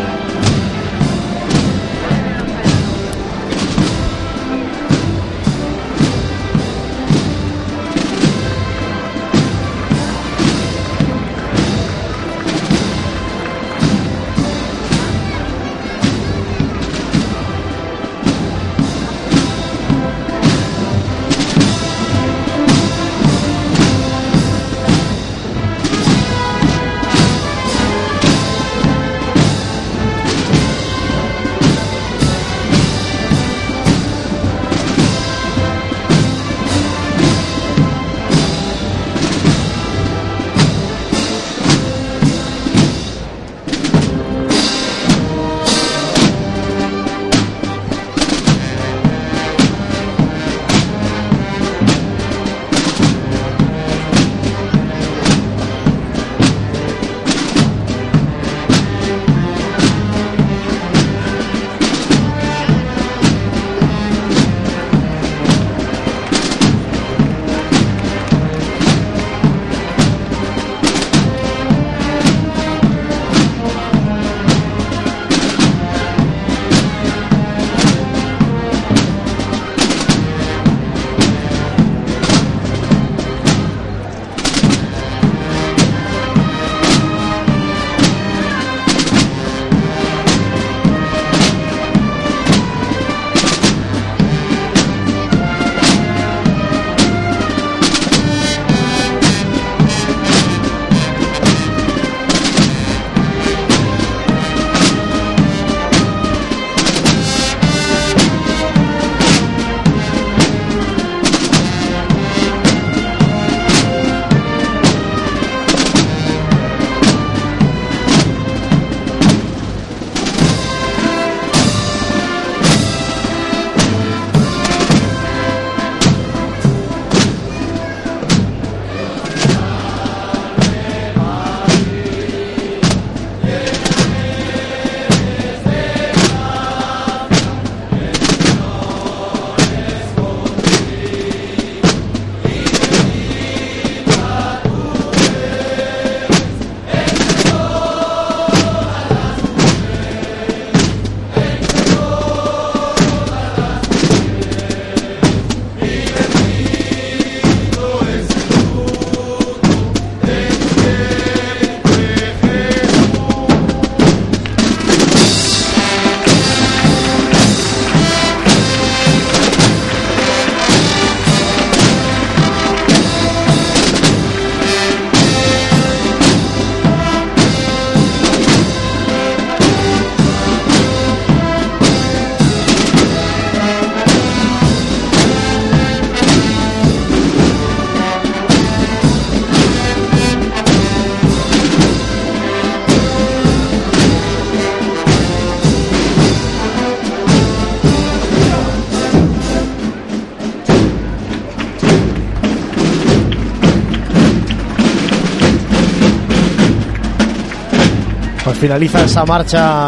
Finaliza esa marcha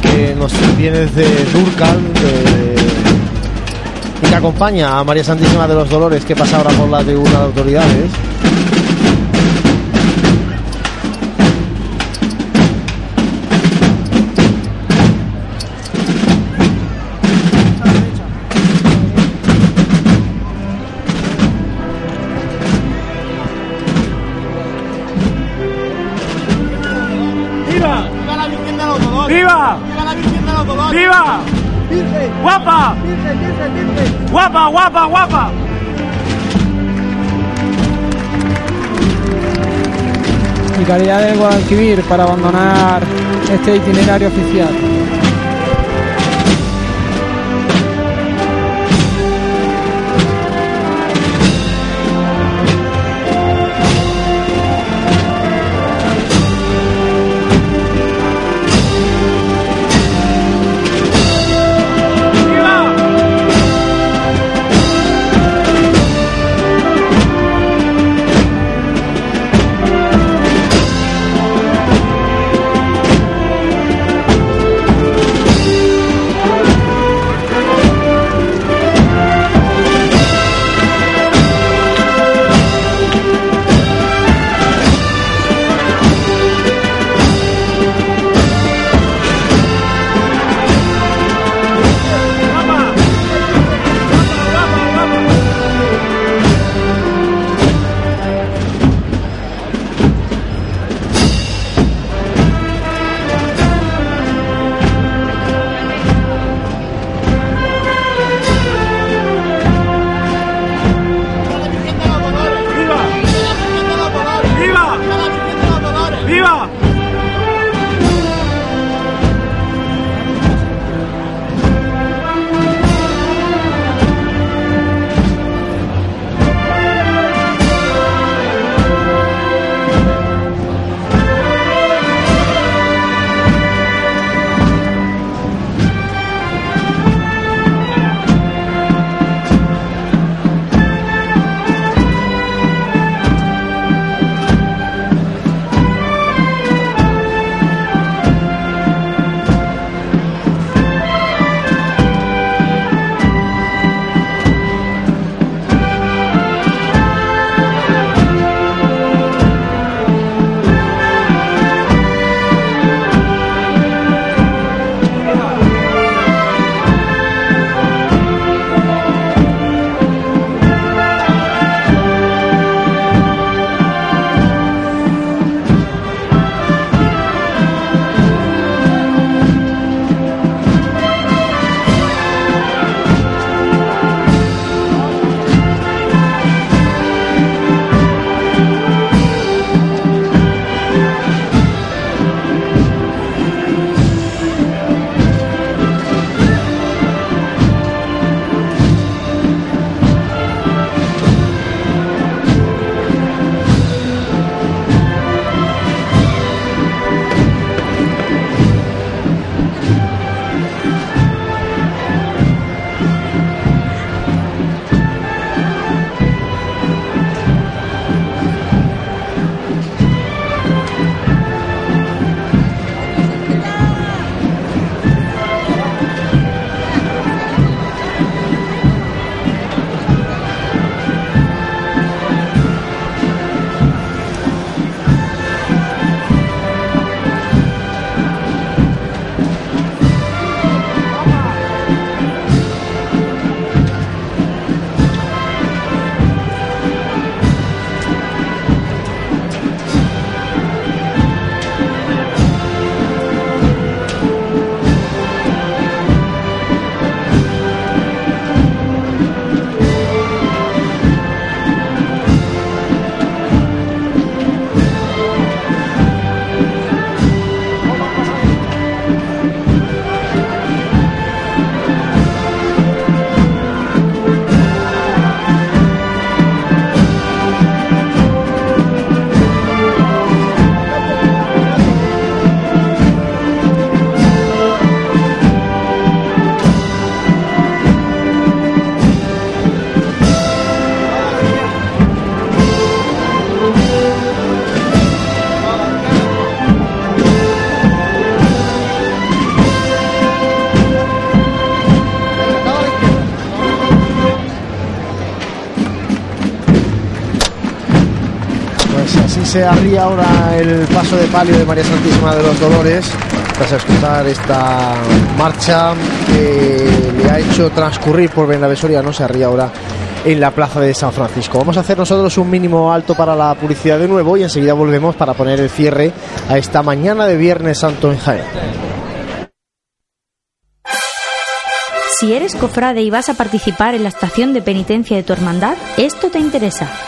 que nos viene desde Durcal de- y que acompaña a María Santísima de los Dolores que pasa ahora por la tribuna de autoridades. ¡Guapa! ¡Guapa, guapa, y calidad del Guadalquivir para abandonar este itinerario oficial. Se arría ahora el paso de palio de María Santísima de los Dolores tras escuchar esta marcha que le ha hecho transcurrir por Benavesoria, no se arría ahora en la plaza de San Francisco. Vamos a hacer nosotros un mínimo alto para la publicidad de nuevo y enseguida volvemos para poner el cierre a esta mañana de Viernes Santo en Jaén. Si eres cofrade y vas a participar en la estación de penitencia de tu hermandad, esto te interesa.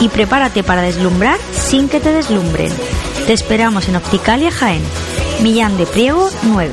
Y prepárate para deslumbrar sin que te deslumbren. Te esperamos en Opticalia Jaén. Millán de Priego 9.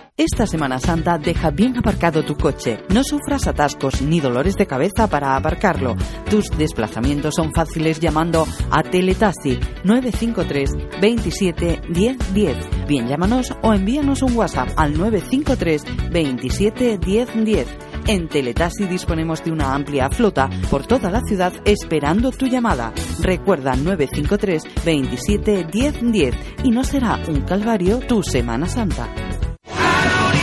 Esta Semana Santa deja bien aparcado tu coche. No sufras atascos ni dolores de cabeza para aparcarlo. Tus desplazamientos son fáciles llamando a Teletaxi 953 27 10 10. Bien, llámanos o envíanos un WhatsApp al 953 27 10 10. En Teletaxi disponemos de una amplia flota por toda la ciudad esperando tu llamada. Recuerda 953 27 10 10 y no será un calvario tu Semana Santa.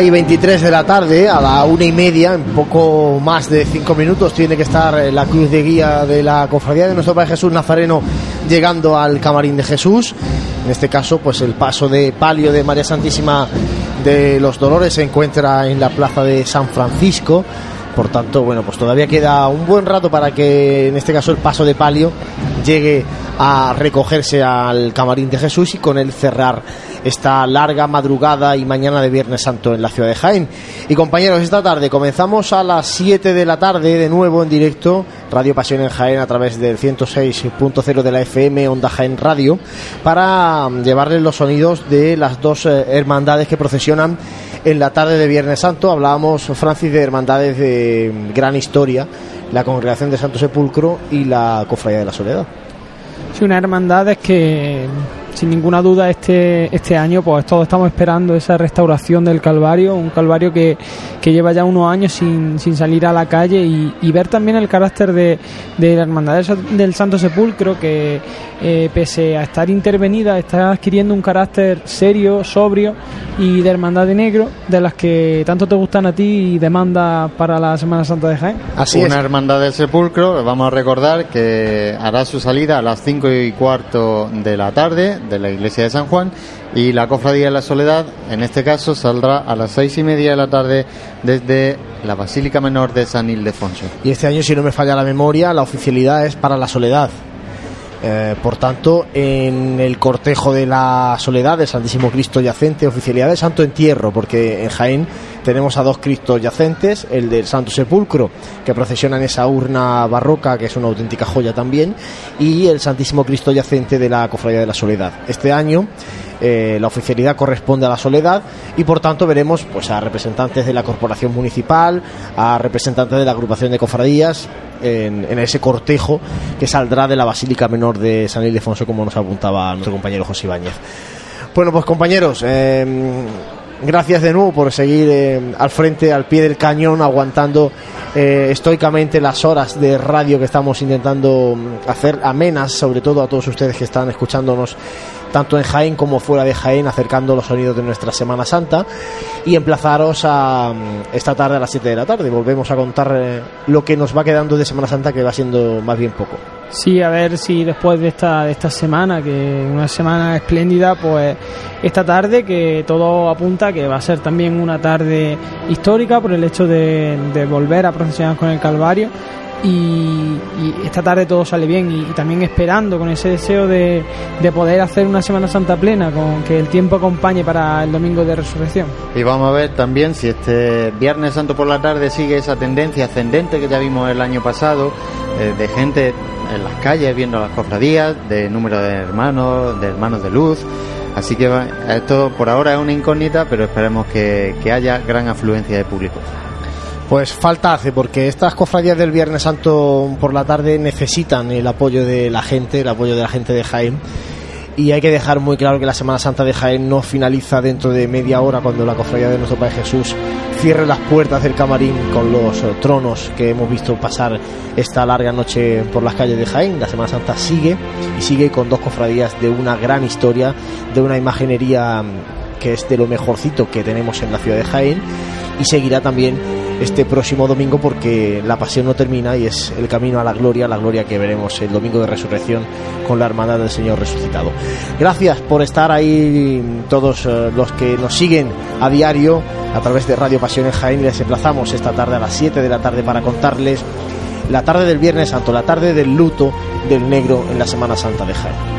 Y 23 de la tarde, a la una y media, en poco más de cinco minutos, tiene que estar eh, la cruz de guía de la cofradía de nuestro Padre Jesús Nazareno llegando al camarín de Jesús. En este caso, pues el paso de palio de María Santísima de los Dolores se encuentra en la plaza de San Francisco. Por tanto, bueno, pues todavía queda un buen rato para que en este caso el paso de palio llegue a recogerse al camarín de Jesús y con él cerrar esta larga madrugada y mañana de Viernes Santo en la ciudad de Jaén. Y compañeros, esta tarde comenzamos a las 7 de la tarde de nuevo en directo, Radio Pasión en Jaén a través del 106.0 de la FM Onda Jaén Radio, para llevarles los sonidos de las dos eh, hermandades que procesionan en la tarde de Viernes Santo. Hablábamos, Francis, de hermandades de gran historia, la Congregación de Santo Sepulcro y la Cofradía de la Soledad. Sí, una hermandad es que sin ninguna duda este, este año pues todos estamos esperando esa restauración del Calvario, un Calvario que, que lleva ya unos años sin, sin salir a la calle y, y ver también el carácter de, de la Hermandad del, Sa- del Santo Sepulcro que eh, pese a estar intervenida está adquiriendo un carácter serio, sobrio y de Hermandad de Negro de las que tanto te gustan a ti y demanda para la Semana Santa de Jaén. Una hermandad del sepulcro, vamos a recordar que hará su salida a las 5 y cuarto de la tarde de la iglesia de San Juan y la cofradía de la soledad, en este caso, saldrá a las seis y media de la tarde desde la Basílica Menor de San Ildefonso. Y este año, si no me falla la memoria, la oficialidad es para la soledad. Eh, por tanto, en el cortejo de la soledad del Santísimo Cristo yacente, oficialidad de Santo Entierro, porque en Jaén tenemos a dos Cristos yacentes, el del Santo Sepulcro, que procesiona en esa urna barroca, que es una auténtica joya también, y el Santísimo Cristo yacente de la Cofradía de la Soledad. Este año eh, la oficialidad corresponde a la soledad y por tanto veremos pues a representantes de la corporación municipal, a representantes de la agrupación de cofradías en, ese cortejo que saldrá de la Basílica Menor de San Ildefonso como nos apuntaba nuestro compañero José Ibáñez. Bueno pues compañeros, eh, gracias de nuevo por seguir eh, al frente, al pie del cañón, aguantando eh, estoicamente las horas de radio que estamos intentando mm, hacer amenas, sobre todo a todos ustedes que están escuchándonos tanto en Jaén como fuera de Jaén, acercando los sonidos de nuestra Semana Santa y emplazaros a mm, esta tarde a las 7 de la tarde. Volvemos a contar eh, lo que nos va quedando de Semana Santa, que va siendo más bien poco. Sí, a ver si después de esta, de esta semana, que una semana espléndida, pues esta tarde que todo apunta que va a ser también una tarde histórica por el hecho de, de volver a procesionar con el Calvario. Y, esta tarde todo sale bien y, también esperando con ese deseo de, de poder hacer una Semana Santa plena, con que el tiempo acompañe para el domingo de resurrección. Y vamos a ver también si este Viernes Santo por la tarde sigue esa tendencia ascendente que ya vimos el año pasado, eh, de gente en las calles viendo las cofradías, de número de hermanos, de hermanos de luz, Así que esto por ahora es una incógnita, pero esperemos que, que haya gran afluencia de público. Pues falta hace, porque estas cofradías del Viernes Santo por la tarde necesitan el apoyo de la gente, el apoyo de la gente de Jaén. Y hay que dejar muy claro que la Semana Santa de Jaén no finaliza dentro de media hora cuando la cofradía de nuestro Padre Jesús cierre las puertas del camarín con los eh, tronos que hemos visto pasar esta larga noche por las calles de Jaén. La Semana Santa sigue y sigue con dos cofradías de una gran historia, de una imaginería mm, que es de lo mejorcito que tenemos en la ciudad de Jaén y seguirá también este próximo domingo porque la pasión no termina y es el camino a la gloria, la gloria que veremos el domingo de resurrección con la hermandad del Señor resucitado. Gracias por estar ahí todos eh, los que nos siguen a diario a través de Radio Pasión en Jaén les emplazamos esta tarde a las 7 de la tarde para contarles la tarde del Viernes Santo, la tarde del luto del negro en la Semana Santa de Jaén.